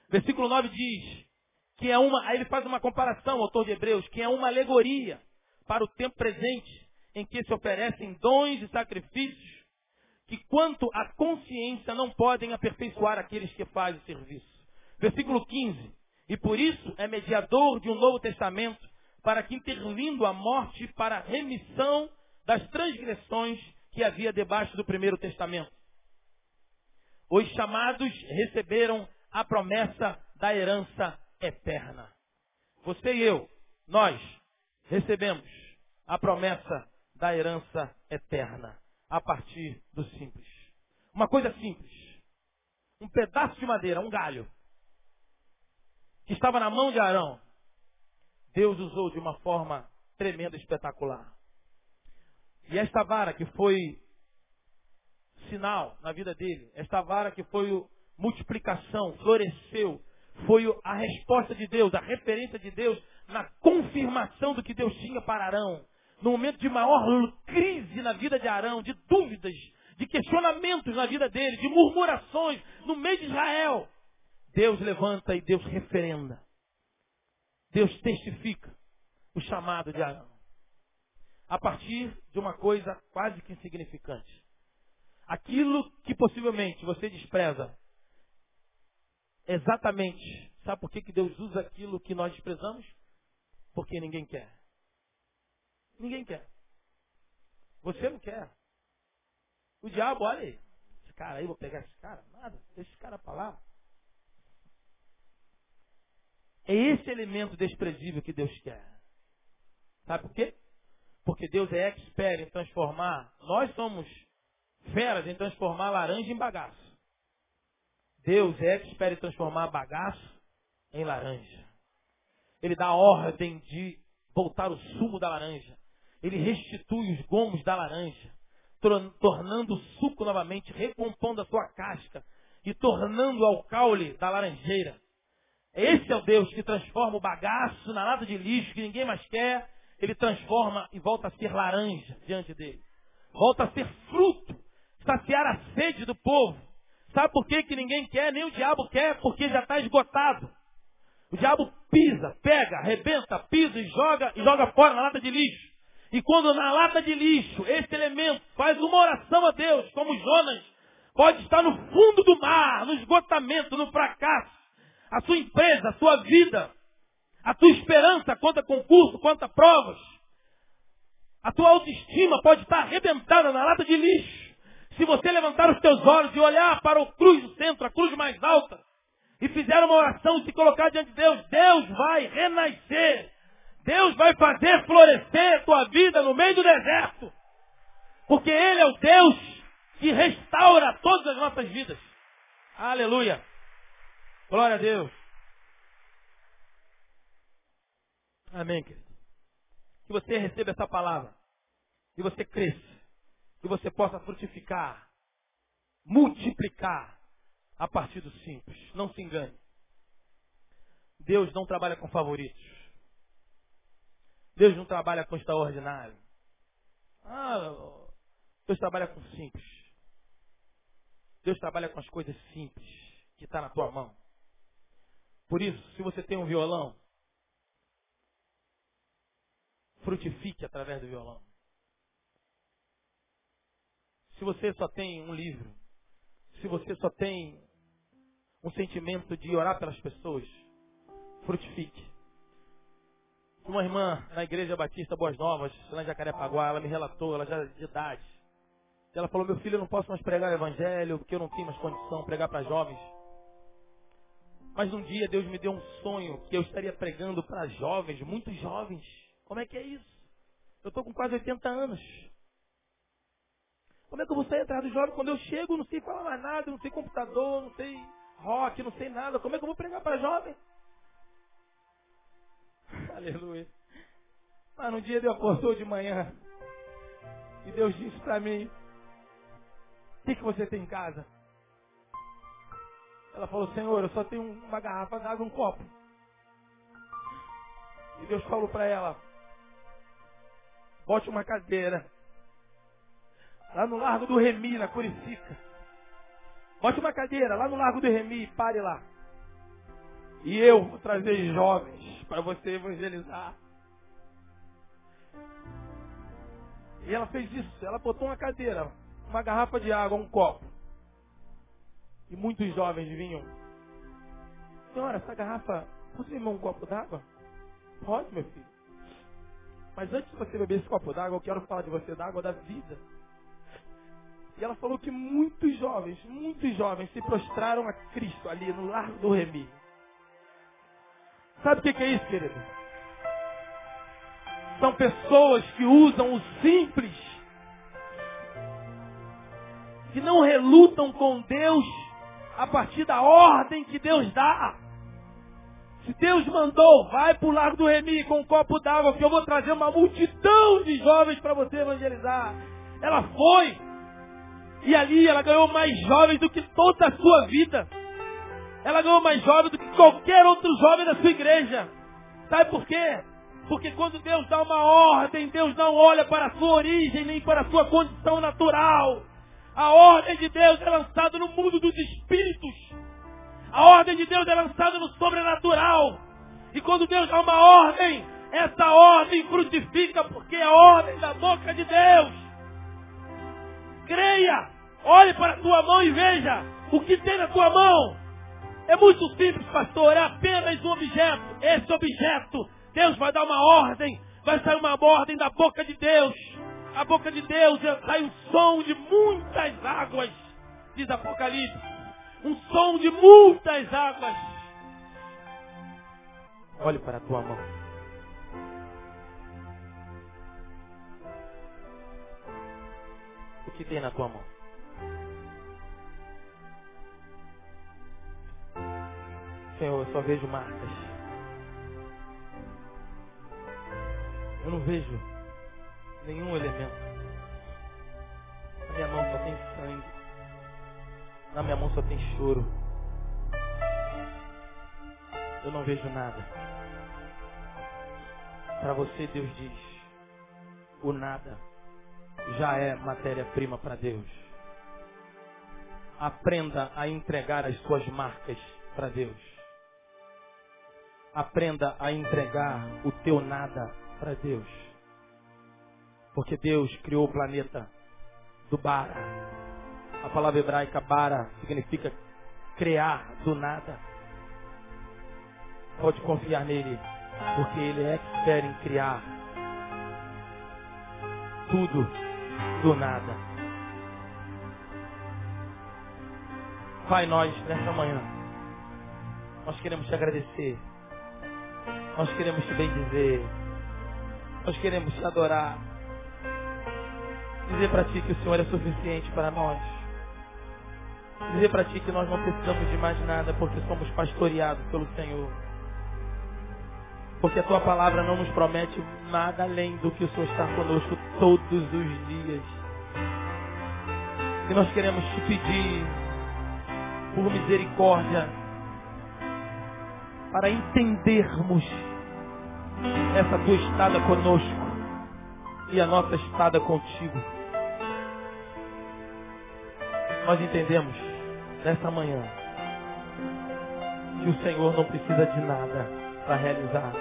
Versículo 9 diz que é uma, aí ele faz uma comparação, autor de Hebreus, que é uma alegoria para o tempo presente em que se oferecem dons e sacrifícios que quanto à consciência não podem aperfeiçoar aqueles que fazem o serviço. Versículo 15. E por isso é mediador de um novo testamento, para que interlindo a morte para a remissão das transgressões que havia debaixo do primeiro testamento. Os chamados receberam a promessa da herança eterna. Você e eu, nós, recebemos a promessa da herança eterna a partir do simples. Uma coisa simples. Um pedaço de madeira, um galho, que estava na mão de Arão, Deus usou de uma forma tremenda, espetacular. E esta vara que foi sinal na vida dele, esta vara que foi multiplicação, floresceu, foi a resposta de Deus, a referência de Deus na confirmação do que Deus tinha para Arão. No momento de maior crise na vida de Arão, de dúvidas, de questionamentos na vida dele, de murmurações no meio de Israel, Deus levanta e Deus referenda. Deus testifica o chamado de Arão. A partir de uma coisa quase que insignificante. Aquilo que possivelmente você despreza, exatamente, sabe por que, Deus usa aquilo que nós desprezamos? Porque ninguém quer. Ninguém quer. Você não quer. O diabo, olha aí, esse cara aí, vou pegar esse cara, nada, deixa esse cara para lá. É esse elemento desprezível que Deus quer. Sabe por quê? Porque Deus é expert em transformar. Nós somos feras em transformar laranja em bagaço. Deus é expert em transformar bagaço em laranja. Ele dá ordem de voltar o sumo da laranja. Ele restitui os gomos da laranja, tornando o suco novamente, recompondo a sua casca e tornando ao caule da laranjeira. Esse é o Deus que transforma o bagaço na lata de lixo que ninguém mais quer. Ele transforma e volta a ser laranja diante dele. Volta a ser fruto, saciar a sede do povo. Sabe por que, que ninguém quer, nem o diabo quer? Porque já está esgotado. O diabo pisa, pega, arrebenta, pisa e joga e joga fora na lata de lixo. E quando na lata de lixo esse elemento faz uma oração a Deus, como Jonas, pode estar no fundo do mar, no esgotamento, no fracasso, a sua empresa, a sua vida, a tua esperança contra concurso, contra provas. A tua autoestima pode estar arrebentada na lata de lixo. Se você levantar os teus olhos e olhar para o cruz do centro, a cruz mais alta, e fizer uma oração e se colocar diante de Deus, Deus vai renascer. Deus vai fazer florescer a tua vida no meio do deserto. Porque Ele é o Deus que restaura todas as nossas vidas. Aleluia. Glória a Deus. Amém, querido. Que você receba essa palavra. Que você cresça. Que você possa frutificar. Multiplicar. A partir do simples. Não se engane. Deus não trabalha com favoritos. Deus não trabalha com extraordinário. Ah, Deus trabalha com simples. Deus trabalha com as coisas simples que está na tua mão. Por isso, se você tem um violão, frutifique através do violão. Se você só tem um livro, se você só tem um sentimento de orar pelas pessoas, frutifique. Uma irmã na igreja Batista Boas Novas, lá em Jacarepaguá, ela me relatou, ela já de idade. Ela falou, meu filho, eu não posso mais pregar o evangelho, porque eu não tenho mais condição de pregar para jovens. Mas um dia Deus me deu um sonho que eu estaria pregando para jovens, muitos jovens. Como é que é isso? Eu estou com quase 80 anos. Como é que eu vou sair atrás dos jovens quando eu chego, não sei falar mais nada, não sei computador, não sei rock, não sei nada. Como é que eu vou pregar para jovem? Aleluia. Mas um dia Deus acordou de manhã e Deus disse para mim, o que, que você tem em casa? Ela falou, Senhor, eu só tenho uma garrafa d'água, um copo. E Deus falou para ela, bote uma cadeira lá no Largo do Remi, na Curicica. Bote uma cadeira lá no Largo do Remi, pare lá. E eu vou trazer jovens para você evangelizar. E ela fez isso. Ela botou uma cadeira, uma garrafa de água, um copo. E muitos jovens vinham. Senhora, essa garrafa, você me um copo d'água? Pode, meu filho. Mas antes de você beber esse copo d'água, eu quero falar de você da água da vida. E ela falou que muitos jovens, muitos jovens se prostraram a Cristo ali no Largo do Remi. Sabe o que é isso, querido? São pessoas que usam o simples, que não relutam com Deus a partir da ordem que Deus dá. Se Deus mandou, vai para o Largo do Remi com um copo d'água, que eu vou trazer uma multidão de jovens para você evangelizar. Ela foi. E ali ela ganhou mais jovens do que toda a sua vida. Ela ganhou mais jovens do que qualquer outro jovem da sua igreja. Sabe por quê? Porque quando Deus dá uma ordem, Deus não olha para a sua origem, nem para a sua condição natural. A ordem de Deus é lançada no mundo dos espíritos. A ordem de Deus é lançada no sobrenatural. E quando Deus dá uma ordem, essa ordem frutifica porque é a ordem da boca de Deus. Creia, olhe para a tua mão e veja o que tem na tua mão. É muito simples, pastor. É apenas um objeto. Esse objeto, Deus vai dar uma ordem. Vai sair uma ordem da boca de Deus. A boca de Deus sai um som de muitas águas, diz Apocalipse. Um som de muitas águas. Olhe para a tua mão. O que tem na tua mão? Senhor, eu só vejo marcas. Eu não vejo nenhum elemento. Na minha mão só tem sangue. Na minha mão só tem choro. Eu não vejo nada. Para você, Deus diz: o nada já é matéria-prima para Deus. Aprenda a entregar as suas marcas para Deus. Aprenda a entregar o teu nada para Deus. Porque Deus criou o planeta do Bara. A palavra hebraica Bara significa criar do nada. Pode confiar nele, porque ele é expert em criar tudo do nada. Pai, nós nessa manhã, nós queremos te agradecer nós queremos te bendizer. Nós queremos te adorar. Dizer para ti que o Senhor é suficiente para nós. Dizer para ti que nós não precisamos de mais nada porque somos pastoreados pelo Senhor. Porque a tua palavra não nos promete nada além do que o Senhor está conosco todos os dias. E nós queremos te pedir, por misericórdia, para entendermos essa tua estada conosco e a nossa estada contigo. Nós entendemos nessa manhã que o Senhor não precisa de nada para realizar.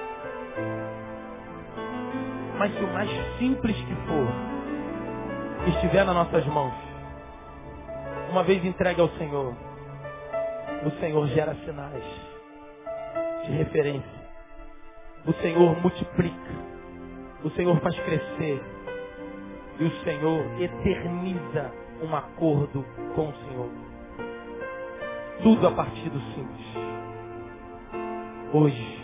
Mas se o mais simples que for estiver nas nossas mãos, uma vez entregue ao Senhor, o Senhor gera sinais de referência. O Senhor multiplica. O Senhor faz crescer. E o Senhor eterniza um acordo com o Senhor. Tudo a partir do simples. Hoje,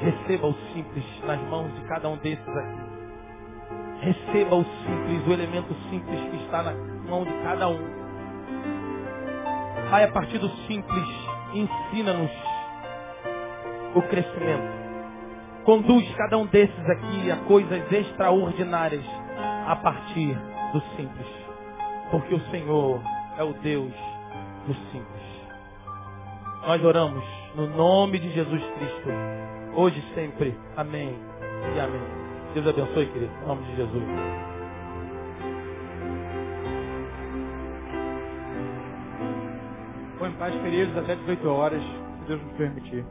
receba o simples nas mãos de cada um desses aqui. Receba o simples, o elemento simples que está na mão de cada um. Pai, a partir do simples, ensina-nos o crescimento. Conduz cada um desses aqui a coisas extraordinárias a partir do simples. Porque o Senhor é o Deus do simples. Nós oramos no nome de Jesus Cristo, hoje e sempre. Amém e amém. Deus abençoe, querido, em nome de Jesus. Vou em paz, queridos, até 18 horas, se Deus nos permitir.